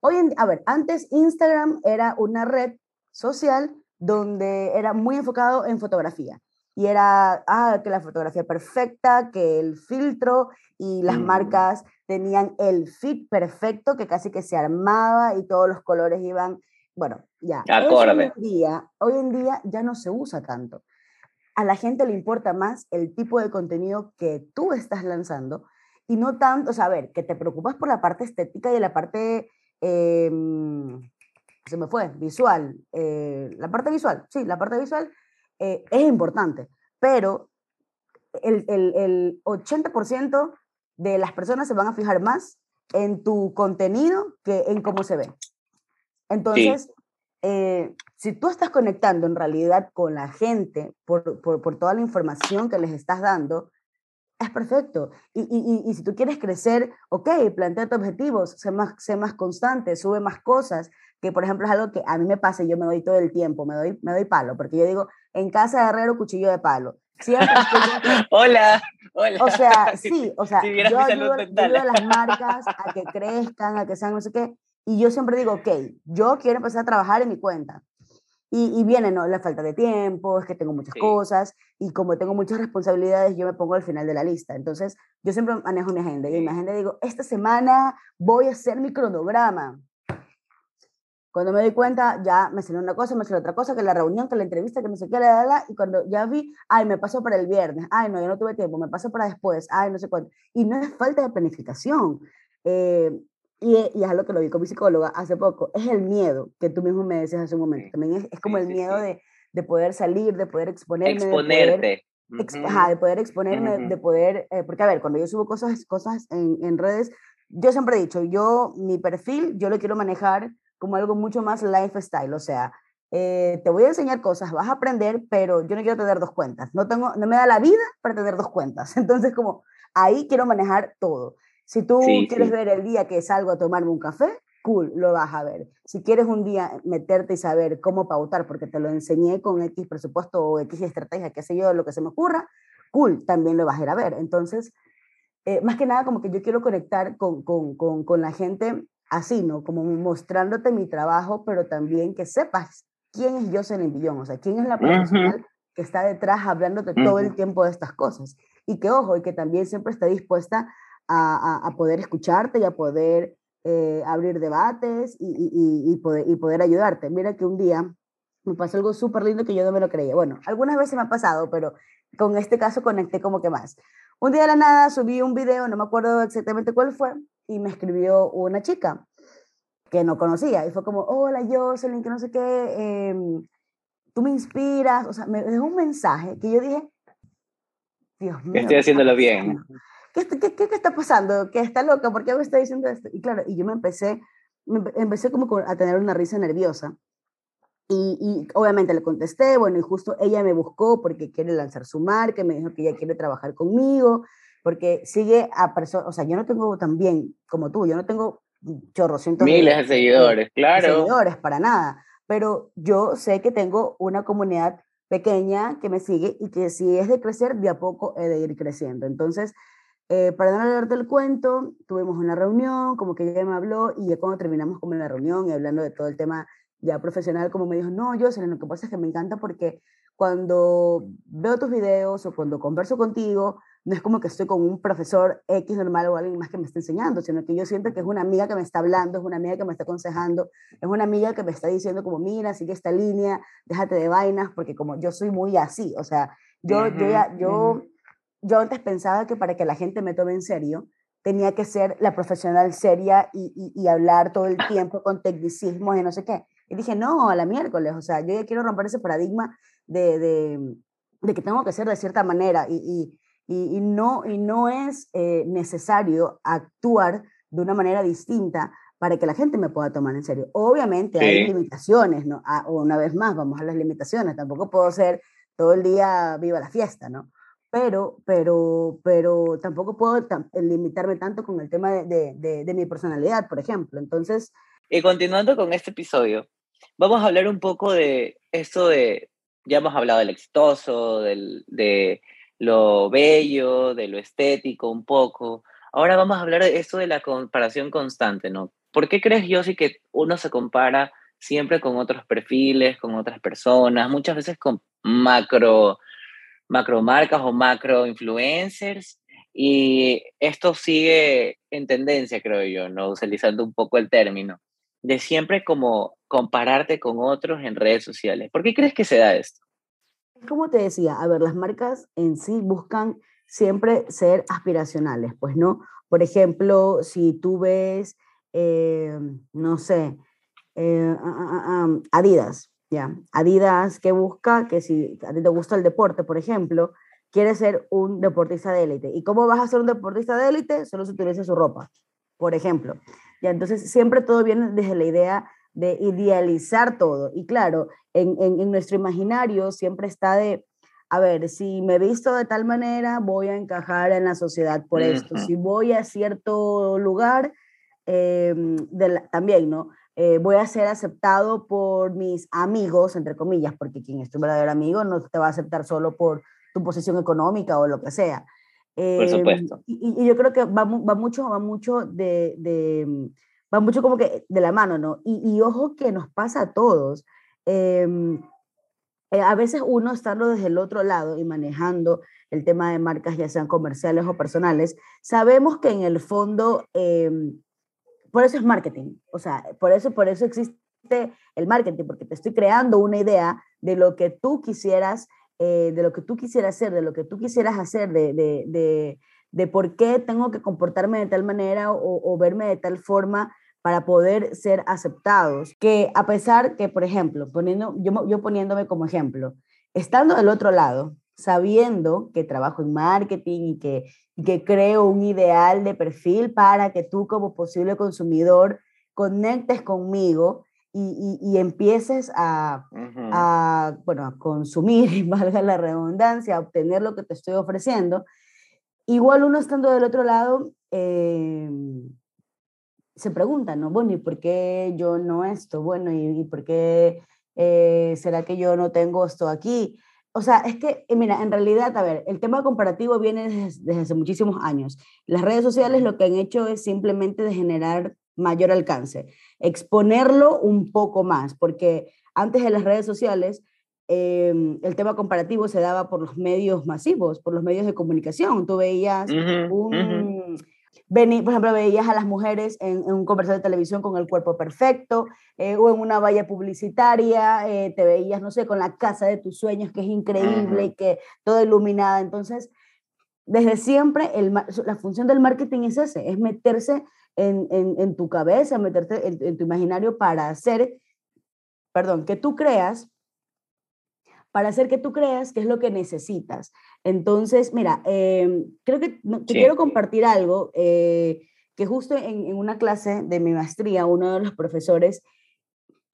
Hoy en, a ver, antes Instagram era una red social donde era muy enfocado en fotografía. Y era, ah, que la fotografía perfecta, que el filtro y las mm. marcas tenían el fit perfecto, que casi que se armaba y todos los colores iban, bueno, ya. Hoy en, día, hoy en día ya no se usa tanto. A la gente le importa más el tipo de contenido que tú estás lanzando y no tanto, o sea, a ver, que te preocupas por la parte estética y la parte Em, se me fue, visual. Eh, la parte visual, sí, la parte visual eh, es importante, pero el, el, el 80% de las personas se van a fijar más en tu contenido que en cómo se ve. Entonces, eh, si tú estás conectando en realidad con la gente por, por, por, toda la información que les estás dando, es perfecto. Y, y, y, si tú quieres crecer, ok, plantea tus objetivos, sé más, sé más constante, sube más cosas, que por ejemplo es algo que a mí me pasa y yo me doy todo el tiempo, me doy, me doy palo, porque yo digo, en casa de herrero, cuchillo de palo. Siempre hola, hola. O sea, sí, o sea, yo ayudo, ayudo, a las marcas a que crezcan, a que sean no sé qué, y yo siempre digo, ok, yo quiero empezar a trabajar en mi cuenta. Y, viene, ¿no? La falta de tiempo, es que tengo muchas cosas y como tengo muchas responsabilidades, yo me pongo al final de la lista. Entonces, yo siempre manejo mi agenda y en mi agenda digo, esta semana voy a hacer mi cronograma. Cuando me doy cuenta, ya me salió una cosa, me salió otra cosa, que la reunión, que la entrevista, que no sé qué, la, la, la, y cuando ya vi, ay, me paso para el viernes, ay, no, yo no tuve tiempo, me paso para después, ay, no sé cuánto. Y no es falta de planificación. Eh, y, y, es algo que lo vi con mi psicóloga hace poco, es el miedo que tú mismo me decías hace un momento. También es, es como el miedo de, de, poder salir, de poder exponerme. Exponerte. De poder, ajá, de poder exponerme, de poder, eh, porque a ver, cuando yo subo cosas, cosas en, en, redes, yo siempre he dicho, yo, mi perfil, yo lo quiero manejar como algo mucho más lifestyle, o sea, eh, te voy a enseñar cosas, vas a aprender, pero yo no quiero tener dos cuentas, no, tengo, no me da la vida para tener dos cuentas, entonces como ahí quiero manejar todo. Si tú quieres ver el día que salgo a tomarme un café, cool, lo vas a ver. Si quieres un día meterte y saber cómo pautar, porque te lo enseñé con X presupuesto o X estrategia, qué sé yo, lo que se me ocurra, cool, también lo vas a ir a ver. Entonces, eh, más que nada como que yo quiero conectar con, con, con, con, la gente así, ¿no? Como mostrándote mi trabajo, pero también que sepas quién es Jocelyn Billón, o sea, quién es la profesional que está detrás hablándote todo el tiempo de estas cosas. Y que, ojo, y que también siempre está dispuesta a, poder escucharte y a poder eh, abrir debates y, poder, y poder ayudarte. Mira que un día me pasó algo súper lindo que yo no me lo creía. Bueno, algunas veces me ha pasado, pero con este caso conecté como que más. Un día de la nada subí un video, no me acuerdo exactamente cuál fue, y me escribió una chica que no conocía y fue como, hola Jocelyn, que no sé qué, em, tú me inspiras, o sea, me dejó un mensaje que yo dije, Dios mío. Estoy haciéndolo bien. ¿Qué, qué, qué, está pasando? ¿Qué está loca? ¿Por qué me está diciendo esto? Y claro, y yo me empecé, me empecé como a tener una risa nerviosa. Y, y, obviamente le contesté, bueno, y justo ella me buscó porque quiere lanzar su marca, me dijo que ella quiere trabajar conmigo, porque sigue a personas, o sea, yo no tengo tan bien como tú, yo no tengo chorrocientos miles de, seguidores, claro. seguidores, para nada, pero yo sé que tengo una comunidad pequeña que me sigue y que si es de crecer, de a poco he de ir creciendo. Entonces, eh, para no darte el cuento, tuvimos una reunión, como que ella me habló y ya cuando terminamos como en la reunión y hablando de todo el tema ya profesional, como me dijo, no, yo lo que pasa es que me encanta porque cuando veo tus videos o cuando converso contigo, no es como que estoy con un profesor X normal o alguien más que me está enseñando, sino que yo siento que es una amiga que me está hablando, es una amiga que me está aconsejando, es una amiga que me está diciendo como, mira, sigue esta línea, déjate de vainas, porque como yo soy muy así, o sea, yo, yo, ya, yo yo antes pensaba que para que la gente me tome en serio, tenía que ser la profesional seria y, y, hablar todo el tiempo con tecnicismos y no sé qué. Y dije, no, a la miércoles, o sea, yo ya quiero romper ese paradigma de, de, de que tengo que ser de cierta manera y, y no, y no es eh, necesario actuar de una manera distinta para que la gente me pueda tomar en serio. Obviamente hay limitaciones, ¿no? Ah, una vez más, vamos a las limitaciones, tampoco puedo ser todo el día viva la fiesta, ¿no? Pero, pero, pero tampoco puedo limitarme tanto con el tema de, de, de, mi personalidad, por ejemplo. Entonces... Y continuando con este episodio, vamos a hablar un poco de esto de, ya hemos hablado del exitoso, del, de lo bello, de lo estético un poco. Ahora vamos a hablar de esto de la comparación constante, ¿no? ¿por qué crees, yo sí que uno se compara siempre con otros perfiles, con otras personas, muchas veces con macro, macro marcas o macro influencers? Y esto sigue en tendencia, creo yo, ¿no? Utilizando un poco el término, de siempre como compararte con otros en redes sociales. ¿Por qué crees que se da esto? Como te decía, a ver, las marcas en sí buscan siempre ser aspiracionales, pues no. Por ejemplo, si tú ves, eh, no sé, eh, ah, ah, ah, Adidas, ya. Adidas que busca que si a ti te gusta el deporte, por ejemplo, quieres ser un deportista de élite. ¿Y cómo vas a ser un deportista de élite? Solo se utiliza su ropa, por ejemplo. Ya, entonces siempre todo viene desde la idea de idealizar todo. Y claro, en, en, nuestro imaginario siempre está de, a ver, si me visto de tal manera, voy a encajar en la sociedad por esto. Si voy a cierto lugar, em, también, ¿no? Eh, voy a ser aceptado por mis amigos, entre comillas, porque quien es tu verdadero amigo no te va a aceptar solo por tu posición económica o lo que sea. por em, supuesto. Y, yo creo que va, va mucho, va mucho de, de va mucho como que de la mano, ¿no? Y, ojo que nos pasa a todos. Em, eh, a veces uno estando desde el otro lado y manejando el tema de marcas, ya sean comerciales o personales, sabemos que en el fondo, em, por eso es marketing, o sea, por eso, por eso existe el marketing, porque te estoy creando una idea de lo que tú quisieras, eh, de lo que tú quisieras hacer, de lo que tú quisieras hacer, de, de, de por qué tengo que comportarme de tal manera o, verme de tal forma para poder ser aceptados. Que a pesar que, por ejemplo, poniendo, yo, yo poniéndome como ejemplo, estando del otro lado, sabiendo que trabajo en marketing y que, que creo un ideal de perfil para que tú como posible consumidor conectes conmigo y, y, empieces a, a, bueno, a consumir, y valga la redundancia, a obtener lo que te estoy ofreciendo, igual uno estando del otro lado, eh, se pregunta, ¿no? Bueno, ¿y por qué yo no esto? Bueno, ¿y, por qué eh, será que yo no tengo esto aquí? O sea, es que, eh, mira, en realidad, a ver, el tema comparativo viene desde, hace muchísimos años. Las redes sociales lo que han hecho es simplemente de generar mayor alcance, exponerlo un poco más, porque antes de las redes sociales Em, el tema comparativo se daba por los medios masivos, por los medios de comunicación. Tú veías un... por ejemplo, veías a las mujeres en, un comercial de televisión con el cuerpo perfecto, eh, o en una valla publicitaria, eh, te veías, no sé, con la casa de tus sueños, que es increíble y que todo iluminada. Entonces, desde siempre, el, la función del marketing es ese, es meterse en, en, tu cabeza, meterte en, en tu imaginario para hacer, perdón, que tú creas para hacer que tú creas que es lo que necesitas. Entonces, mira, em, creo que te quiero compartir algo eh, que justo en, una clase de mi maestría, uno de los profesores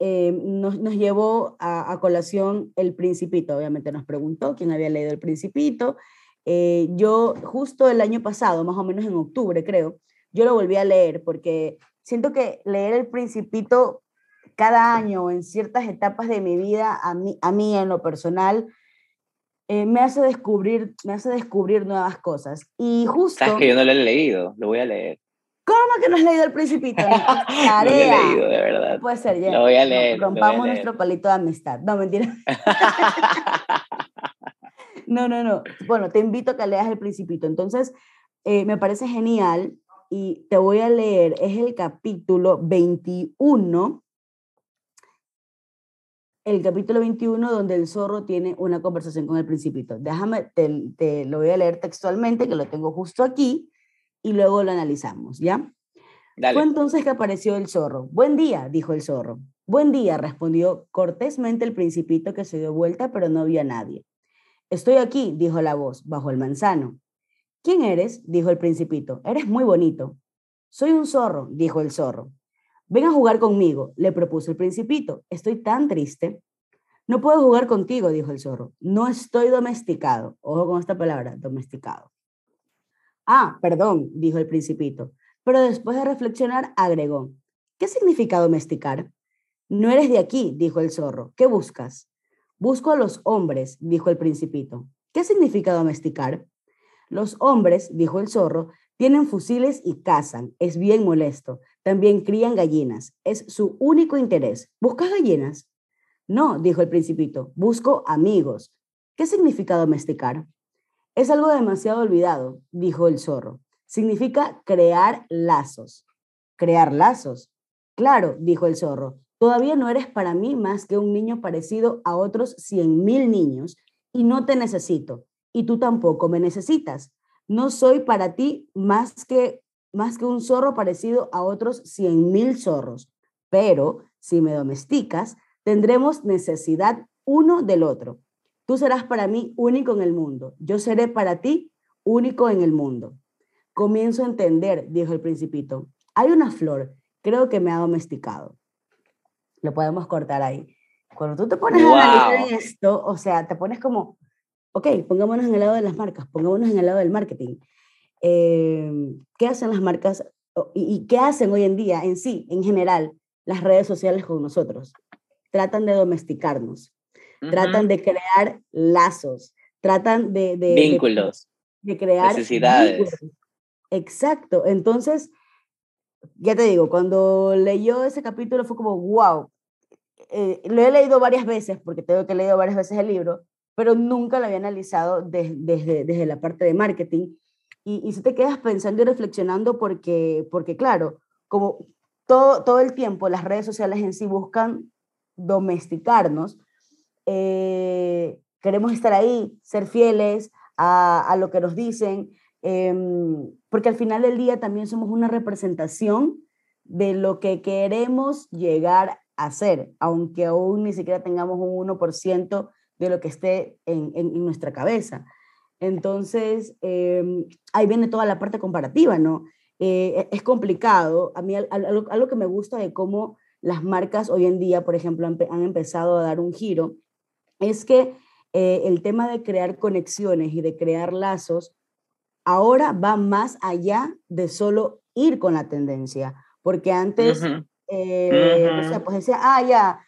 em, nos, nos, llevó a, colación El Principito. Obviamente nos preguntó quién había leído El Principito. Eh, yo justo el año pasado, más o menos en octubre creo, yo lo volví a leer porque siento que leer El Principito cada año en ciertas etapas de mi vida, a mí, a mí en lo personal, eh, me, hace descubrir, me hace descubrir nuevas cosas. Y justo... Sabes que yo no lo he leído, lo voy a leer. ¿Cómo que no has leído El Principito? No, lo he leído, de verdad. Puede ser, ya. Lo voy a leer. Rompamos nuestro palito de amistad. No, mentira. no, no, no. Bueno, te invito a que leas El Principito. Entonces, eh, me parece genial y te voy a leer, es el capítulo 21 el capítulo 21 donde el zorro tiene una conversación con el principito. Déjame, te, lo voy a leer textualmente, que lo tengo justo aquí, y luego lo analizamos, ¿ya? Fue entonces que apareció el zorro. Buen día, dijo el zorro. Buen día, respondió cortésmente el principito que se dio vuelta, pero no vio a nadie. Estoy aquí, dijo la voz, bajo el manzano. ¿Quién eres? dijo el principito. Eres muy bonito. Soy un zorro, dijo el zorro. Ven a jugar conmigo, le propuso el principito. Estoy tan triste. No puedo jugar contigo, dijo el zorro. No estoy domesticado. Ojo con esta palabra, domesticado. Ah, perdón, dijo el principito. Pero después de reflexionar, agregó. ¿Qué significa domesticar? No eres de aquí, dijo el zorro. ¿Qué buscas? Busco a los hombres, dijo el principito. ¿Qué significa domesticar? Los hombres, dijo el zorro, tienen fusiles y cazan. Es bien molesto. También crían gallinas. Es su único interés. ¿Buscas gallinas? No, dijo el principito. Busco amigos. ¿Qué significa domesticar? Es algo demasiado olvidado, dijo el zorro. Significa crear lazos. ¿Crear lazos? Claro, dijo el zorro. Todavía no eres para mí más que un niño parecido a otros cien mil niños y no te necesito. Y tú tampoco me necesitas. No soy para ti más que más que un zorro parecido a otros cien mil zorros. Pero si me domesticas, tendremos necesidad uno del otro. Tú serás para mí único en el mundo. Yo seré para ti único en el mundo. Comienzo a entender, dijo el principito. Hay una flor, creo que me ha domesticado. Lo podemos cortar ahí. Cuando tú te pones a analizar esto, o sea, te pones como, ok, pongámonos en el lado de las marcas, pongámonos en el lado del marketing. Em, ¿qué hacen las marcas y, qué hacen hoy en día en sí, en general, las redes sociales con nosotros? Tratan de domesticarnos, tratan de crear lazos, tratan de... vínculos. De, crear... Necesidades. Exacto. Entonces, ya te digo, cuando leyó ese capítulo fue como, wow, eh, lo he leído varias veces, porque tengo que he leído varias veces el libro, pero nunca lo había analizado desde, desde la parte de marketing y, y si te quedas pensando y reflexionando porque, porque claro, como todo, todo el tiempo las redes sociales en sí buscan domesticarnos, eh, queremos estar ahí, ser fieles a, a lo que nos dicen, em, porque al final del día también somos una representación de lo que queremos llegar a ser, aunque aún ni siquiera tengamos un 1% de lo que esté en, en, en nuestra cabeza. Entonces, em, ahí viene toda la parte comparativa, ¿no? Eh, es complicado. A mí algo, que me gusta de cómo las marcas hoy en día, por ejemplo, han, empezado a dar un giro, es que eh, el tema de crear conexiones y de crear lazos ahora va más allá de solo ir con la tendencia, porque antes, eh, pues decía, ah, ya,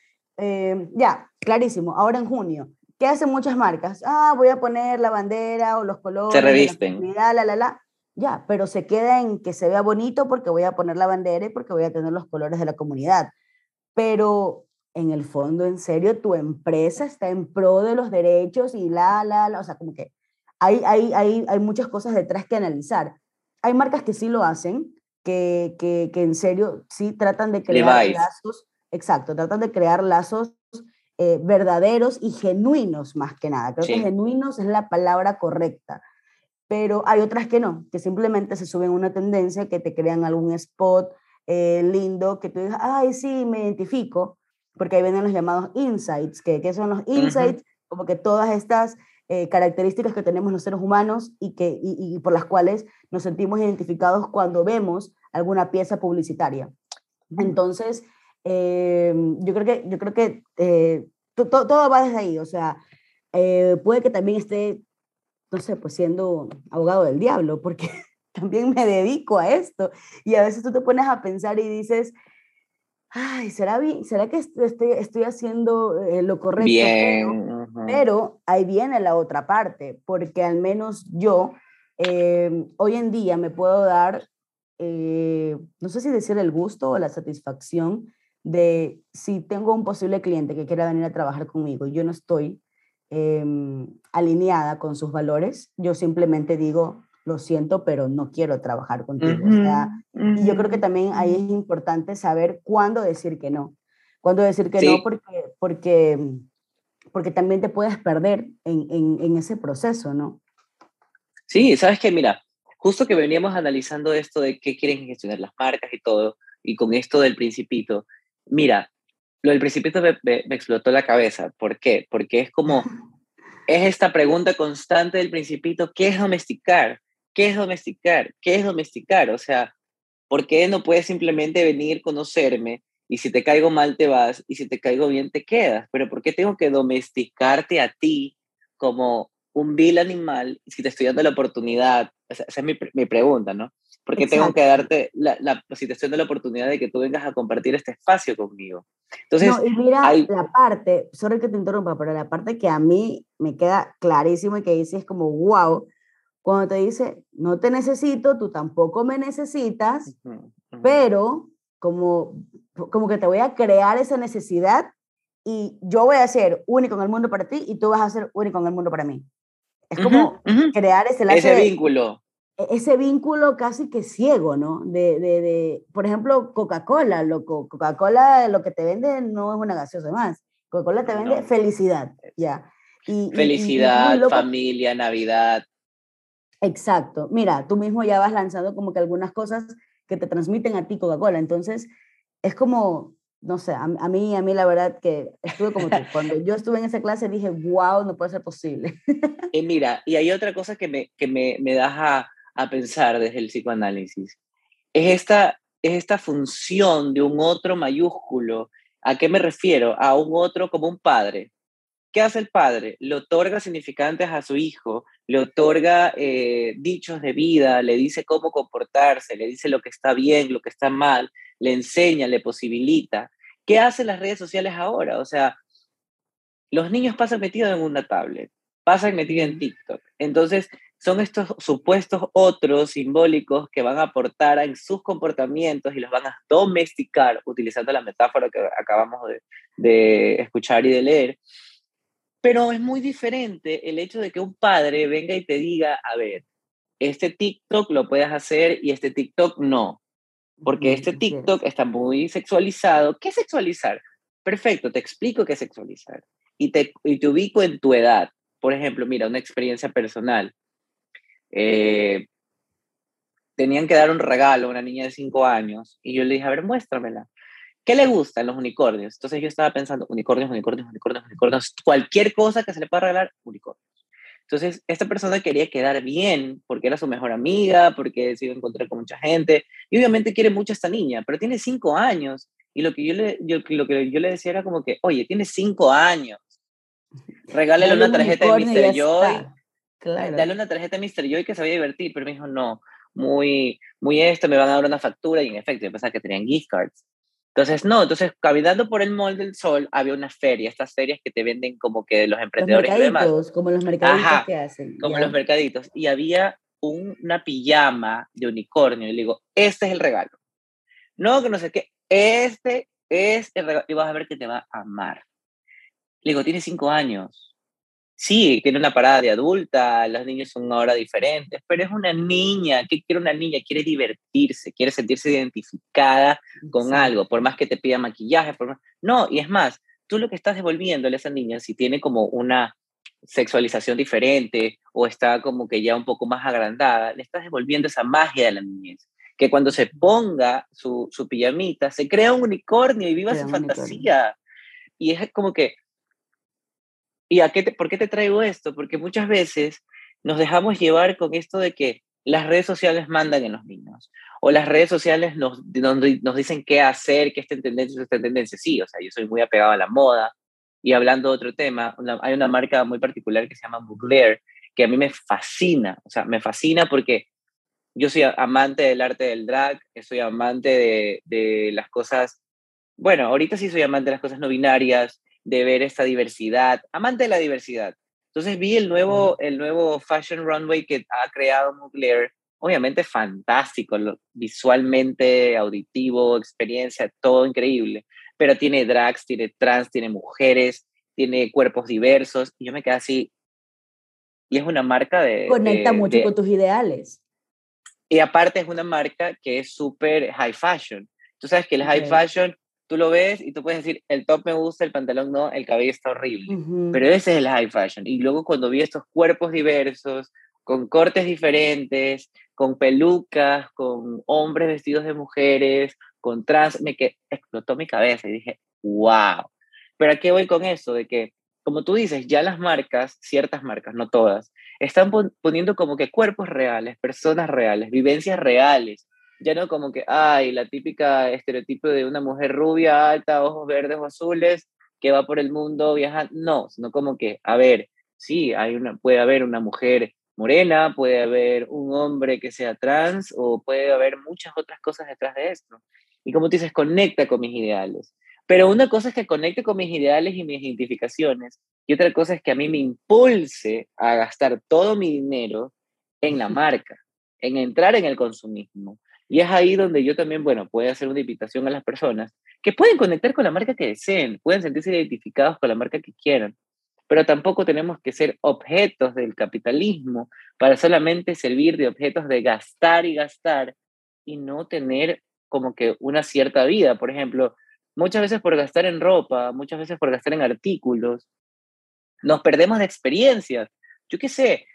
ya, clarísimo, ahora en junio, ¿Qué hacen muchas marcas? Ah, voy a poner la bandera o los colores. Se revisten. La, la, la, la. Ya, pero se queda en que se vea bonito porque voy a poner la bandera y porque voy a tener los colores de la comunidad. Pero en el fondo, en serio, tu empresa está en pro de los derechos y la, la, la. O sea, como que hay, hay, hay, hay muchas cosas detrás que analizar. Hay marcas que sí lo hacen, que, que, que en serio sí tratan de crear lazos. Exacto, tratan de crear lazos eh, verdaderos y genuinos más que nada. Creo que genuinos es la palabra correcta. Pero hay otras que no, que simplemente se suben una tendencia, que te crean algún spot eh, lindo, que tú digas, ay, sí, me identifico, porque ahí vienen los llamados insights, que, que son los insights, como que todas estas eh, características que tenemos los seres humanos y, que, y, por las cuales nos sentimos identificados cuando vemos alguna pieza publicitaria. Entonces, Em, yo creo que, yo creo que eh, todo va desde ahí, o sea, eh, puede que también esté, no sé, pues siendo abogado del diablo, porque también me dedico a esto y a veces tú te pones a pensar y dices, ay, ¿será, bien, ¿será que estoy, estoy haciendo eh, lo correcto? Bien. Pero, pero, ahí viene la otra parte, porque al menos yo em, hoy en día me puedo dar, no sé si decir el gusto o la satisfacción de si tengo un posible cliente que quiera venir a trabajar conmigo y yo no estoy em, alineada con sus valores, yo simplemente digo, lo siento, pero no quiero trabajar contigo. Y yo creo que también ahí es importante saber cuándo decir que no. Cuándo decir que no porque, porque, porque también te puedes perder en, en, en ese proceso, ¿no? Sí, sabes que, mira, justo que veníamos analizando esto de qué quieren gestionar las marcas y todo, y con esto del principito, Mira, lo del principito me, explotó la cabeza. ¿Por qué? Porque es como, es esta pregunta constante del principito, ¿qué es domesticar? ¿Qué es domesticar? ¿Qué es domesticar? O sea, ¿por qué no puedes simplemente venir, conocerme y si te caigo mal te vas y si te caigo bien te quedas? Pero ¿por qué tengo que domesticarte a ti como un vil animal si te estoy dando la oportunidad? esa es mi, mi pregunta, ¿no? porque tengo que darte la, la, situación de la oportunidad de que tú vengas a compartir este espacio conmigo. Entonces, no, y mira la parte, sorry que te interrumpa, pero la parte que a mí me queda clarísimo y que dice es como, wow, cuando te dice, no te necesito, tú tampoco me necesitas, pero como, como que te voy a crear esa necesidad y yo voy a ser único en el mundo para ti y tú vas a ser único en el mundo para mí. Es como crear ese lazo Ese vínculo. E, ese vínculo casi que ciego, ¿no? De, de, de por ejemplo, Coca-Cola, loco. Coca-Cola lo que te vende no es una gaseosa más. Coca-Cola te vende felicidad, ya. Y, felicidad, familia, Navidad. Exacto. Mira, tú mismo ya vas lanzando como que algunas cosas que te transmiten a ti Coca-Cola. Entonces, es como, no sé, a, mí, a mí la verdad que estuve como tú. Cuando yo estuve en esa clase dije, wow, no puede ser posible. Y mira, y hay otra cosa que me, que me, me da a, pensar desde el psicoanálisis. Es esta, es esta función de un otro mayúsculo. ¿A qué me refiero? A un otro como un padre. ¿Qué hace el padre? Le otorga significantes a su hijo, le otorga eh, dichos de vida, le dice cómo comportarse, le dice lo que está bien, lo que está mal, le enseña, le posibilita. ¿Qué hacen las redes sociales ahora? O sea, los niños pasan metidos en una tablet, pasan metidos en TikTok. Entonces, son estos supuestos otros simbólicos que van a aportar en sus comportamientos y los van a domesticar, utilizando la metáfora que acabamos de, de escuchar y de leer pero es muy diferente el hecho de que un padre venga y te diga, a ver, este TikTok lo puedes hacer y este TikTok no. Porque este TikTok está muy sexualizado. ¿Qué es sexualizar? Perfecto, te explico qué es sexualizar. Y te, y te ubico en tu edad. Por ejemplo, mira, una experiencia personal. Eh, tenían que dar un regalo a una niña de 5 años y yo le dije, a ver, muéstramela. ¿Qué le gustan los unicornios? Entonces yo estaba pensando, unicornios, unicornios, unicornios, unicornios, cualquier cosa que se le pueda regalar, unicornios. Entonces, esta persona quería quedar bien porque era su mejor amiga, porque se iba a encontrar con mucha gente, y obviamente quiere mucho a esta niña, pero tiene cinco años, y lo que yo le, lo que yo le decía era como que, oye, tiene cinco años, regálale una tarjeta de Mr. Joy, dale una tarjeta de Mr. Joy que se vaya a divertir, pero me dijo, no, muy, muy esto, me van a dar una factura, y en efecto, yo pensaba que tenían gift cards. Entonces, no, entonces caminando por el Mall del Sol había una feria, estas ferias que te venden como que los emprendedores los mercaditos, como los mercaditos que hacen. Como los mercaditos. Y había una pijama de unicornio y le digo, este es el regalo. No, que no sé qué, este es el regalo y vas a ver que te va a amar. Le digo, tiene cinco años sí, tiene una parada de adulta, los niños son ahora diferentes, pero es una niña, ¿qué quiere una niña? Quiere divertirse, quiere sentirse identificada con algo, por más que te pida maquillaje, por más... No, y es más, tú lo que estás devolviéndole a esa niña, si tiene como una sexualización diferente o está como que ya un poco más agrandada, le estás devolviendo esa magia de la niñez. Que cuando se ponga su, su pijamita, se crea un unicornio y viva su fantasía. Y es como que ¿Y a qué por qué te traigo esto? Porque muchas veces nos dejamos llevar con esto de que las redes sociales mandan en los niños o las redes sociales nos, nos dicen qué hacer, qué está en tendencia, está en tendencia. Sí, o sea, yo soy muy apegado a la moda. Y hablando de otro tema, hay una marca muy particular que se llama Mugler, que a mí me fascina, o sea, me fascina porque yo soy amante del arte del drag, soy amante de, de las cosas, bueno, ahorita sí soy amante de las cosas no binarias, de ver esta diversidad, amante de la diversidad. Entonces vi el nuevo, el nuevo Fashion Runway que ha creado Mugler, obviamente fantástico, visualmente, auditivo, experiencia, todo increíble, pero tiene drags, tiene trans, tiene mujeres, tiene cuerpos diversos, y yo me quedé así, y es una marca de... Conecta mucho con tus ideales. Y aparte es una marca que es súper high fashion. Tú sabes que el high fashion tú lo ves y tú puedes decir, el top me gusta, el pantalón no, el cabello está horrible. Pero ese es el high fashion. Y luego cuando vi estos cuerpos diversos, con cortes diferentes, con pelucas, con hombres vestidos de mujeres, con trans, me que explotó mi cabeza y dije, wow. Pero ¿a qué voy con eso? De que, como tú dices, ya las marcas, ciertas marcas, no todas, están poniendo como que cuerpos reales, personas reales, vivencias reales, ya no como que, ay, la típica estereotipo de una mujer rubia, alta, ojos verdes o azules, que va por el mundo viajando, no, sino como que, a ver, sí, hay una, puede haber una mujer morena, puede haber un hombre que sea trans o puede haber muchas otras cosas detrás de esto. Y como tú dices, conecta con mis ideales. Pero una cosa es que conecte con mis ideales y mis identificaciones y otra cosa es que a mí me impulse a gastar todo mi dinero en la marca, en entrar en el consumismo Y es ahí donde yo también, bueno, puedo hacer una invitación a las personas que pueden conectar con la marca que deseen, pueden sentirse identificados con la marca que quieran, pero tampoco tenemos que ser objetos del capitalismo para solamente servir de objetos de gastar y gastar y no tener como que una cierta vida. Por ejemplo, muchas veces por gastar en ropa, muchas veces por gastar en artículos, nos perdemos de experiencias. Yo qué sé,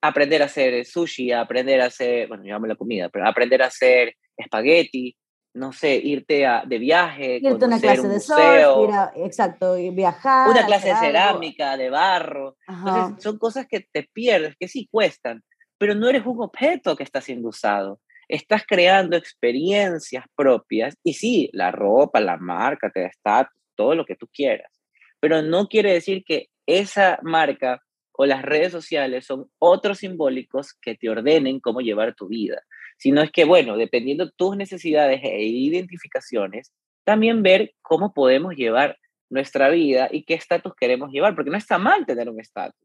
aprender a hacer sushi, aprender a hacer, bueno, llamo la comida, pero aprender a hacer espagueti, no sé, irte a, de viaje, irte a una clase de surf, ir a, exacto, viajar. Una clase de cerámica, de barro. Entonces, son cosas que te pierdes, que sí cuestan, pero no eres un objeto que está siendo usado. Estás creando experiencias propias y sí, la ropa, la marca, te da todo lo que tú quieras, pero no quiere decir que esa marca o las redes sociales son otros simbólicos que te ordenen cómo llevar tu vida, sino es que, bueno, dependiendo de tus necesidades e identificaciones, también ver cómo podemos llevar nuestra vida y qué estatus queremos llevar, porque no está mal tener un estatus.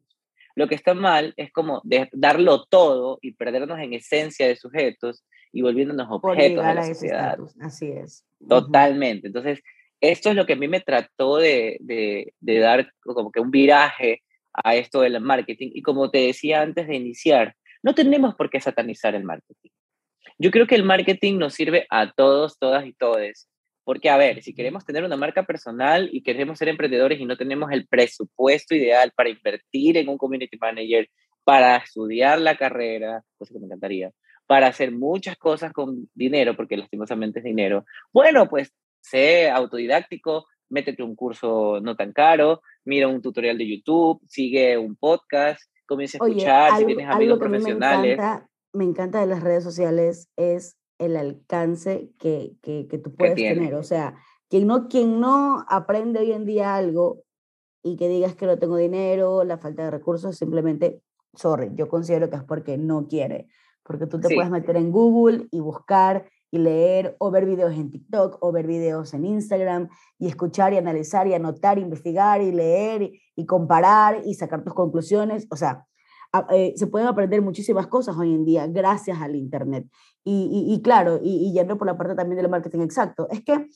Lo que está mal es como darlo todo y perdernos en esencia de sujetos y volviéndonos objetos de la sociedad. Así es. Totalmente. Entonces, esto es lo que a mí me trató de, de, de dar como que un viraje a esto del marketing. Y como te decía antes de iniciar, no tenemos por qué satanizar el marketing. Yo creo que el marketing nos sirve a todos, todas y todes. Porque, a ver, si queremos tener una marca personal y queremos ser emprendedores y no tenemos el presupuesto ideal para invertir en un community manager, para estudiar la carrera, cosa que me encantaría, para hacer muchas cosas con dinero, porque lastimosamente es dinero, bueno, pues sé autodidáctico, métete un curso no tan caro, mira un tutorial de YouTube, sigue un podcast, comienza a escuchar, si tienes amigos profesionales. Me encanta, de las redes sociales es el alcance que, que, que tú puedes tener. O sea, quien no, quien no aprende hoy en día algo y que digas que no tengo dinero, la falta de recursos, simplemente, sorry, yo considero que es porque no quiere. Porque tú te puedes meter en Google y buscar y leer o ver videos en TikTok o ver videos en Instagram y escuchar y analizar y anotar, investigar y leer y, comparar y sacar tus conclusiones. O sea, eh, se pueden aprender muchísimas cosas hoy en día gracias al Internet. Y, y, claro, y, yendo por la parte también del marketing exacto, es que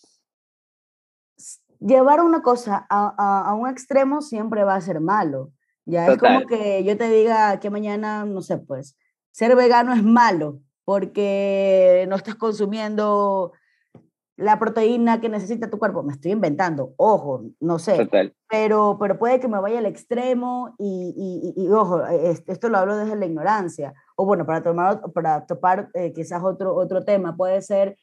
llevar una cosa a, a, un extremo siempre va a ser malo. Ya es como que yo te diga que mañana, no sé, pues, ser vegano es malo porque no estás consumiendo la proteína que necesita tu cuerpo. Me estoy inventando, ojo, no sé. Pero, pero puede que me vaya al extremo y, y, ojo, esto lo hablo desde la ignorancia. O bueno, para, tomar, para topar eh, quizás otro, otro tema, puede ser,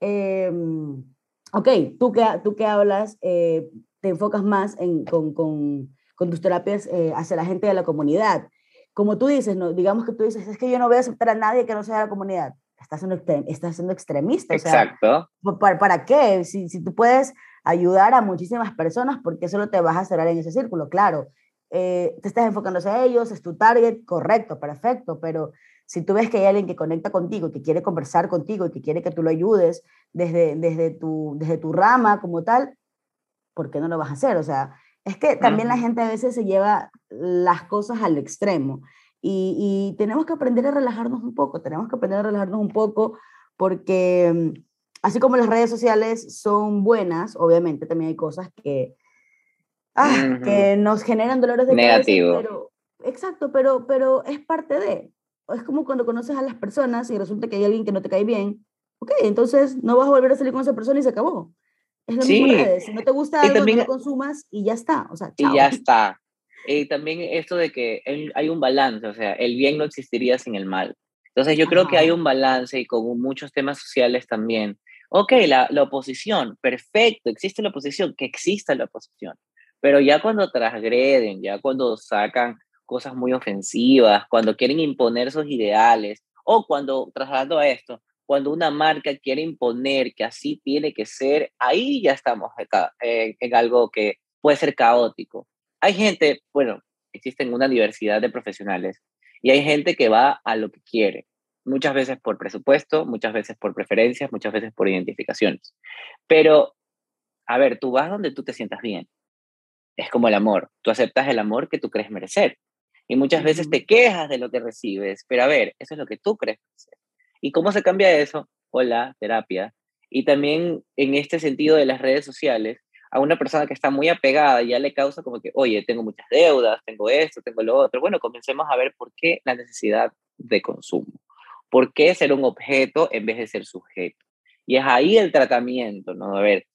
em, ok, tú que, tú que hablas, eh, te enfocas más en, con, con, con, tus terapias eh, hacia la gente de la comunidad como tú dices, no, digamos que tú dices, es que yo no voy a aceptar a nadie que no sea de la comunidad. Estás siendo, estás siendo extremista. Exacto. ¿para, ¿para, qué? Si, si, tú puedes ayudar a muchísimas personas, ¿por qué solo te vas a cerrar en ese círculo? Claro, eh, te estás enfocando a ellos, es tu target, correcto, perfecto, pero si tú ves que hay alguien que conecta contigo, que quiere conversar contigo y que quiere que tú lo ayudes desde, desde, tu, desde tu rama como tal, ¿por qué no lo vas a hacer? O sea, es que también la gente a veces se lleva las cosas al extremo y, tenemos que aprender a relajarnos un poco, tenemos que aprender a relajarnos un poco porque mm, así como las redes sociales son buenas, obviamente también hay cosas que, ah, que nos generan dolores de Negativo. cabeza, pero exacto, pero, pero es parte de, es como cuando conoces a las personas y resulta que hay alguien que no te cae bien, ok, entonces no vas a volver a salir con esa persona y se acabó. Es lo mismo Si no te gusta algo, también, no lo consumas y ya está. O sea, Y ya está. Y también esto de que hay un balance, o sea, el bien no existiría sin el mal. Entonces yo creo que hay un balance y con muchos temas sociales también. Ok, la, la oposición, perfecto, existe la oposición, que exista la oposición. Pero ya cuando transgreden, ya cuando sacan cosas muy ofensivas, cuando quieren imponer sus ideales, o cuando, trasladando a esto, cuando una marca quiere imponer que así tiene que ser, ahí ya estamos en, algo que puede ser caótico. Hay gente, bueno, existe una diversidad de profesionales y hay gente que va a lo que quiere, muchas veces por presupuesto, muchas veces por preferencias, muchas veces por identificaciones. Pero, a ver, tú vas donde tú te sientas bien. Es como el amor, tú aceptas el amor que tú crees merecer. Y muchas veces te quejas de lo que recibes, pero a ver, eso es lo que tú crees merecer. ¿Y cómo se cambia eso? Hola, terapia. Y también en este sentido de las redes sociales, a una persona que está muy apegada ya le causa como que, oye, tengo muchas deudas, tengo esto, tengo lo otro. Bueno, comencemos a ver por qué la necesidad de consumo. ¿Por qué ser un objeto en vez de ser sujeto? Y es ahí el tratamiento, ¿no? A ver,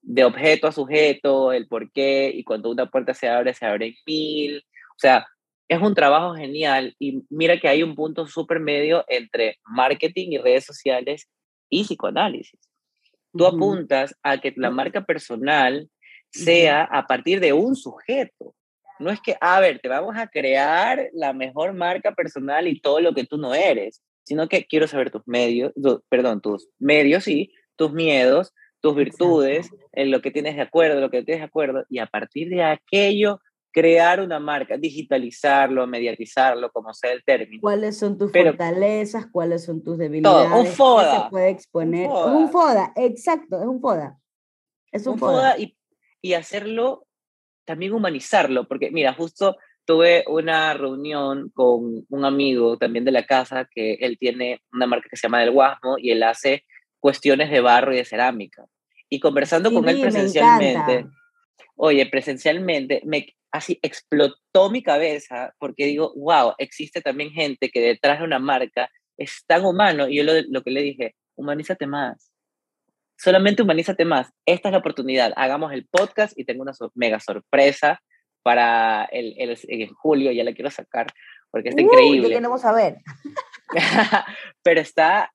de objeto a sujeto, el por qué, y cuando una puerta se abre, se abre mil. O sea, es un trabajo genial y mira que hay un punto súper medio entre marketing y redes sociales y psicoanálisis. Tú apuntas a que la marca personal sea a partir de un sujeto. No es que, a ver, te vamos a crear la mejor marca personal y todo lo que tú no eres, sino que quiero saber tus medios, perdón, tus medios, sí, tus miedos, tus virtudes, en lo que tienes de acuerdo, lo que tienes de acuerdo, y a partir de aquello crear una marca, digitalizarlo, mediatizarlo, como sea el término. ¿Cuáles son tus fortalezas? ¿Cuáles son tus debilidades? Todo, un FODA. se puede exponer? Un FODA. exacto, es un FODA. Es un, FODA. y, y hacerlo, también humanizarlo, porque mira, justo tuve una reunión con un amigo también de la casa, que él tiene una marca que se llama Del Guasmo y él hace cuestiones de barro y de cerámica. Y conversando con él presencialmente, oye, presencialmente, me, así explotó mi cabeza porque digo, wow, existe también gente que detrás de una marca es tan humano. Y yo lo, lo que le dije, humanízate más. Solamente humanízate más. Esta es la oportunidad. Hagamos el podcast y tengo una mega sorpresa para el, el, en julio. Ya la quiero sacar porque está increíble. Ya queremos saber. Pero está,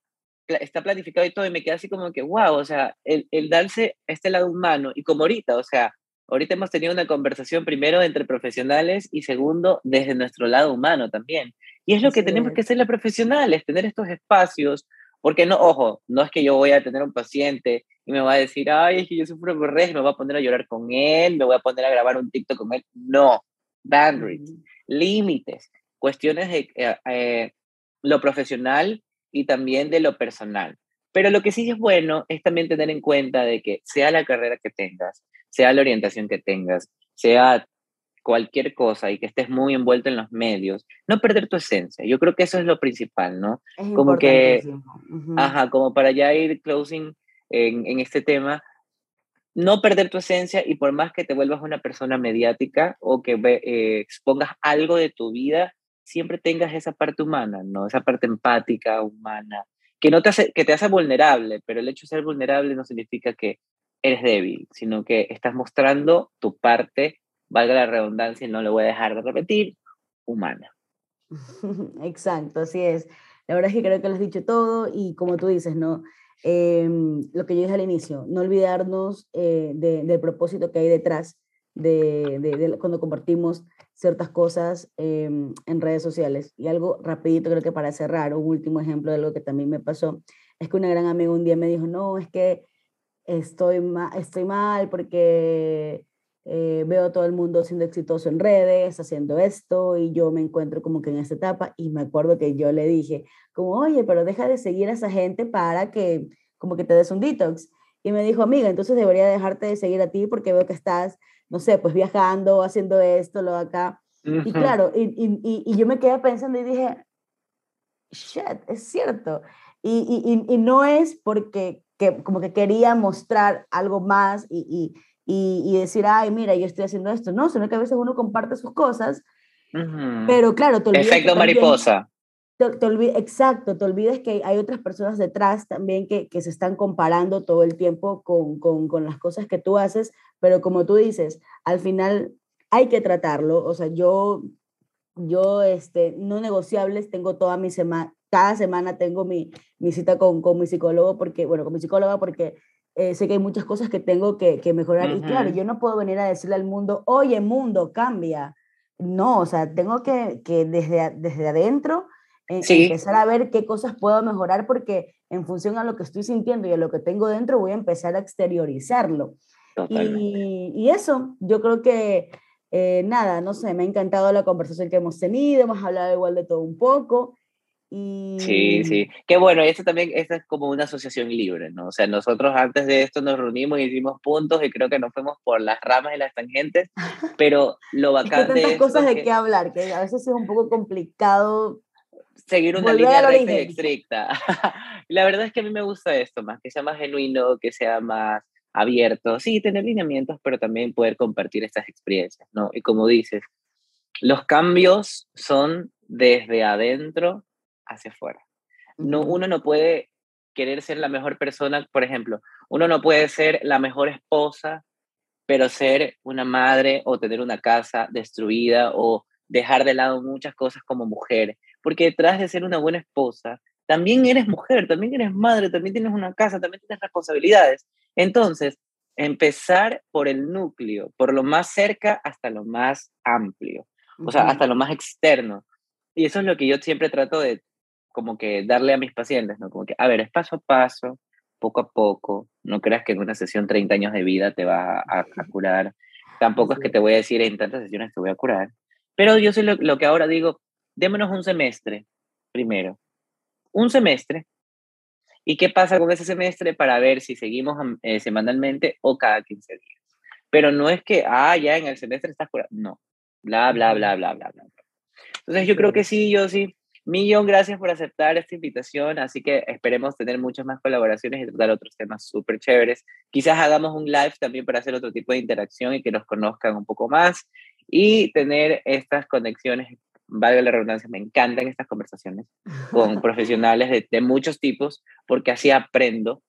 está planificado y todo. Y me queda así como que, wow, o sea, el, el darse este lado humano. Y como ahorita, o sea, Ahorita hemos tenido una conversación primero entre profesionales y segundo desde nuestro lado humano también. Y es lo que tenemos que hacer los profesionales, tener estos espacios, porque no, ojo, no es que yo voy a tener un paciente y me va a decir, ay, es que yo sufro por y me voy a poner a llorar con él, me voy a poner a grabar un TikTok con él. No, boundaries, límites, cuestiones de eh, eh, lo profesional y también de lo personal. Pero lo que sí es bueno es también tener en cuenta de que sea la carrera que tengas, sea la orientación que tengas, sea cualquier cosa y que estés muy envuelto en los medios, no perder tu esencia. Yo creo que eso es lo principal, ¿no? como que, ajá, como para ya ir closing en, en este tema, no perder tu esencia y por más que te vuelvas una persona mediática o que eh, expongas algo de tu vida, siempre tengas esa parte humana, ¿no? Esa parte empática, humana, que, no te hace, que te hace vulnerable, pero el hecho de ser vulnerable no significa que eres débil, sino que estás mostrando tu parte, valga la redundancia y no lo voy a dejar de repetir, humana. Exacto, así es. La verdad es que creo que lo has dicho todo y como tú dices, ¿no? Em, lo que yo dije al inicio, no olvidarnos eh, del propósito que hay detrás de, cuando compartimos ciertas cosas em, en redes sociales. Y algo rapidito, creo que para cerrar, un último ejemplo de algo que también me pasó, es que una gran amiga un día me dijo, no, es que estoy, estoy mal porque eh, veo a todo el mundo siendo exitoso en redes, haciendo esto, y yo me encuentro como que en esta etapa, y me acuerdo que yo le dije, como, oye, pero deja de seguir a esa gente para que como que te des un detox. Y me dijo, amiga, entonces debería dejarte de seguir a ti porque veo que estás, no sé, pues viajando, haciendo esto, lo acá. Y claro, y, y, y, yo me quedé pensando y dije, shit, es cierto. Y, y, no es porque que como que quería mostrar algo más y, y, y, decir, ay, mira, yo estoy haciendo esto. No, sino que a veces uno comparte sus cosas, pero claro, te olvidas Efecto mariposa. Te, exacto, te olvides que hay otras personas detrás también que, que se están comparando todo el tiempo con, con, con, las cosas que tú haces, pero como tú dices, al final hay que tratarlo. O sea, yo, yo este, no negociables, tengo toda mi semana, cada semana tengo mi, mi cita con, con, mi psicólogo, porque, bueno, con mi psicóloga, porque eh, sé que hay muchas cosas que tengo que, que mejorar. Y claro, yo no puedo venir a decirle al mundo, oye, mundo, cambia. No, o sea, tengo que, que desde, desde adentro eh, empezar a ver qué cosas puedo mejorar, porque en función a lo que estoy sintiendo y a lo que tengo dentro, voy a empezar a exteriorizarlo. Y, y, eso, yo creo que eh, nada, no sé, me ha encantado la conversación que hemos tenido, hemos hablado igual de todo un poco. Sí, sí. Qué bueno, esto también esto es como una asociación libre, ¿no? O sea, nosotros antes de esto nos reunimos y hicimos puntos y creo que nos fuimos por las ramas y las tangentes, pero lo bacán es que tantas cosas de qué hablar, que a veces es un poco complicado seguir una línea recta y estricta. la verdad es que a mí me gusta esto, más que sea más genuino, que sea más abierto. Sí, tener lineamientos, pero también poder compartir estas experiencias, ¿no? Y como dices, los cambios son desde adentro hacia afuera. No, uno no puede querer ser la mejor persona, por ejemplo, uno no puede ser la mejor esposa, pero ser una madre o tener una casa destruida o dejar de lado muchas cosas como mujer, porque detrás de ser una buena esposa, también eres mujer, también eres madre, también tienes una casa, también tienes responsabilidades. Entonces, empezar por el núcleo, por lo más cerca hasta lo más amplio, o sea, hasta lo más externo. Y eso es lo que yo siempre trato de como que darle a mis pacientes, ¿no? Como que, a ver, es paso a paso, poco a poco, no creas que en una sesión 30 años de vida te va a, curar, tampoco es que te voy a decir en tantas sesiones te voy a curar, pero yo sé lo, que ahora digo, démonos un semestre primero, un semestre, ¿y qué pasa con ese semestre para ver si seguimos eh, semanalmente o cada 15 días? Pero no es que, ah, ya en el semestre estás curado, no, bla, bla, bla, bla, bla, bla. Entonces yo creo que sí, yo sí, Millón gracias por aceptar esta invitación, así que esperemos tener muchas más colaboraciones y tratar otros temas súper chéveres. Quizás hagamos un live también para hacer otro tipo de interacción y que nos conozcan un poco más y tener estas conexiones, valga la redundancia, me encantan estas conversaciones con profesionales de, de muchos tipos porque así aprendo.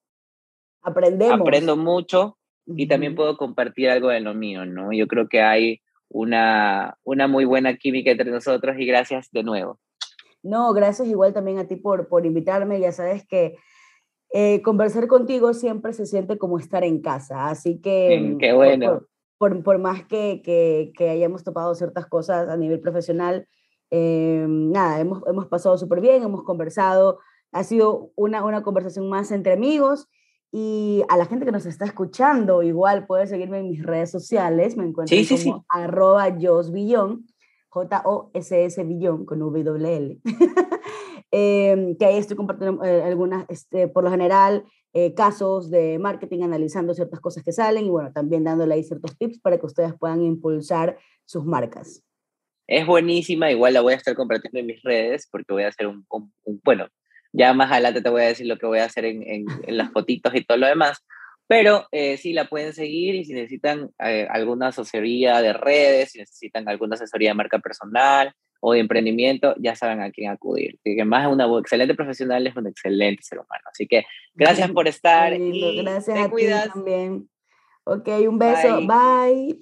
Aprendemos. Aprendo mucho y también puedo compartir algo de lo mío, ¿no? Yo creo que hay una, una muy buena química entre nosotros y gracias de nuevo. No, gracias igual también a ti por, por invitarme. Ya sabes que eh, conversar contigo siempre se siente como estar en casa. Así que... Mm, qué bueno. Por, por, más que, que, que, hayamos topado ciertas cosas a nivel profesional, eh, nada, hemos, hemos pasado súper bien, hemos conversado. Ha sido una, una conversación más entre amigos. Y a la gente que nos está escuchando, igual puede seguirme en mis redes sociales. Me encuentro como sí. arroba. J-O-S-S Billón con W-L. eh, que ahí estoy compartiendo eh, algunas, este, por lo general, eh, casos de marketing, analizando ciertas cosas que salen y bueno, también dándole ahí ciertos tips para que ustedes puedan impulsar sus marcas. Es buenísima, igual la voy a estar compartiendo en mis redes porque voy a hacer un, bueno, ya más adelante te voy a decir lo que voy a hacer en, en, en las fotitos y todo lo demás, pero eh, sí la pueden seguir y si necesitan eh, alguna asesoría de redes, si necesitan alguna asesoría de marca personal o de emprendimiento, ya saben a quién acudir. Que más es una excelente profesional, es un excelente ser humano. Así que gracias por estar. Y gracias a ti también. Ok, un beso. Bye.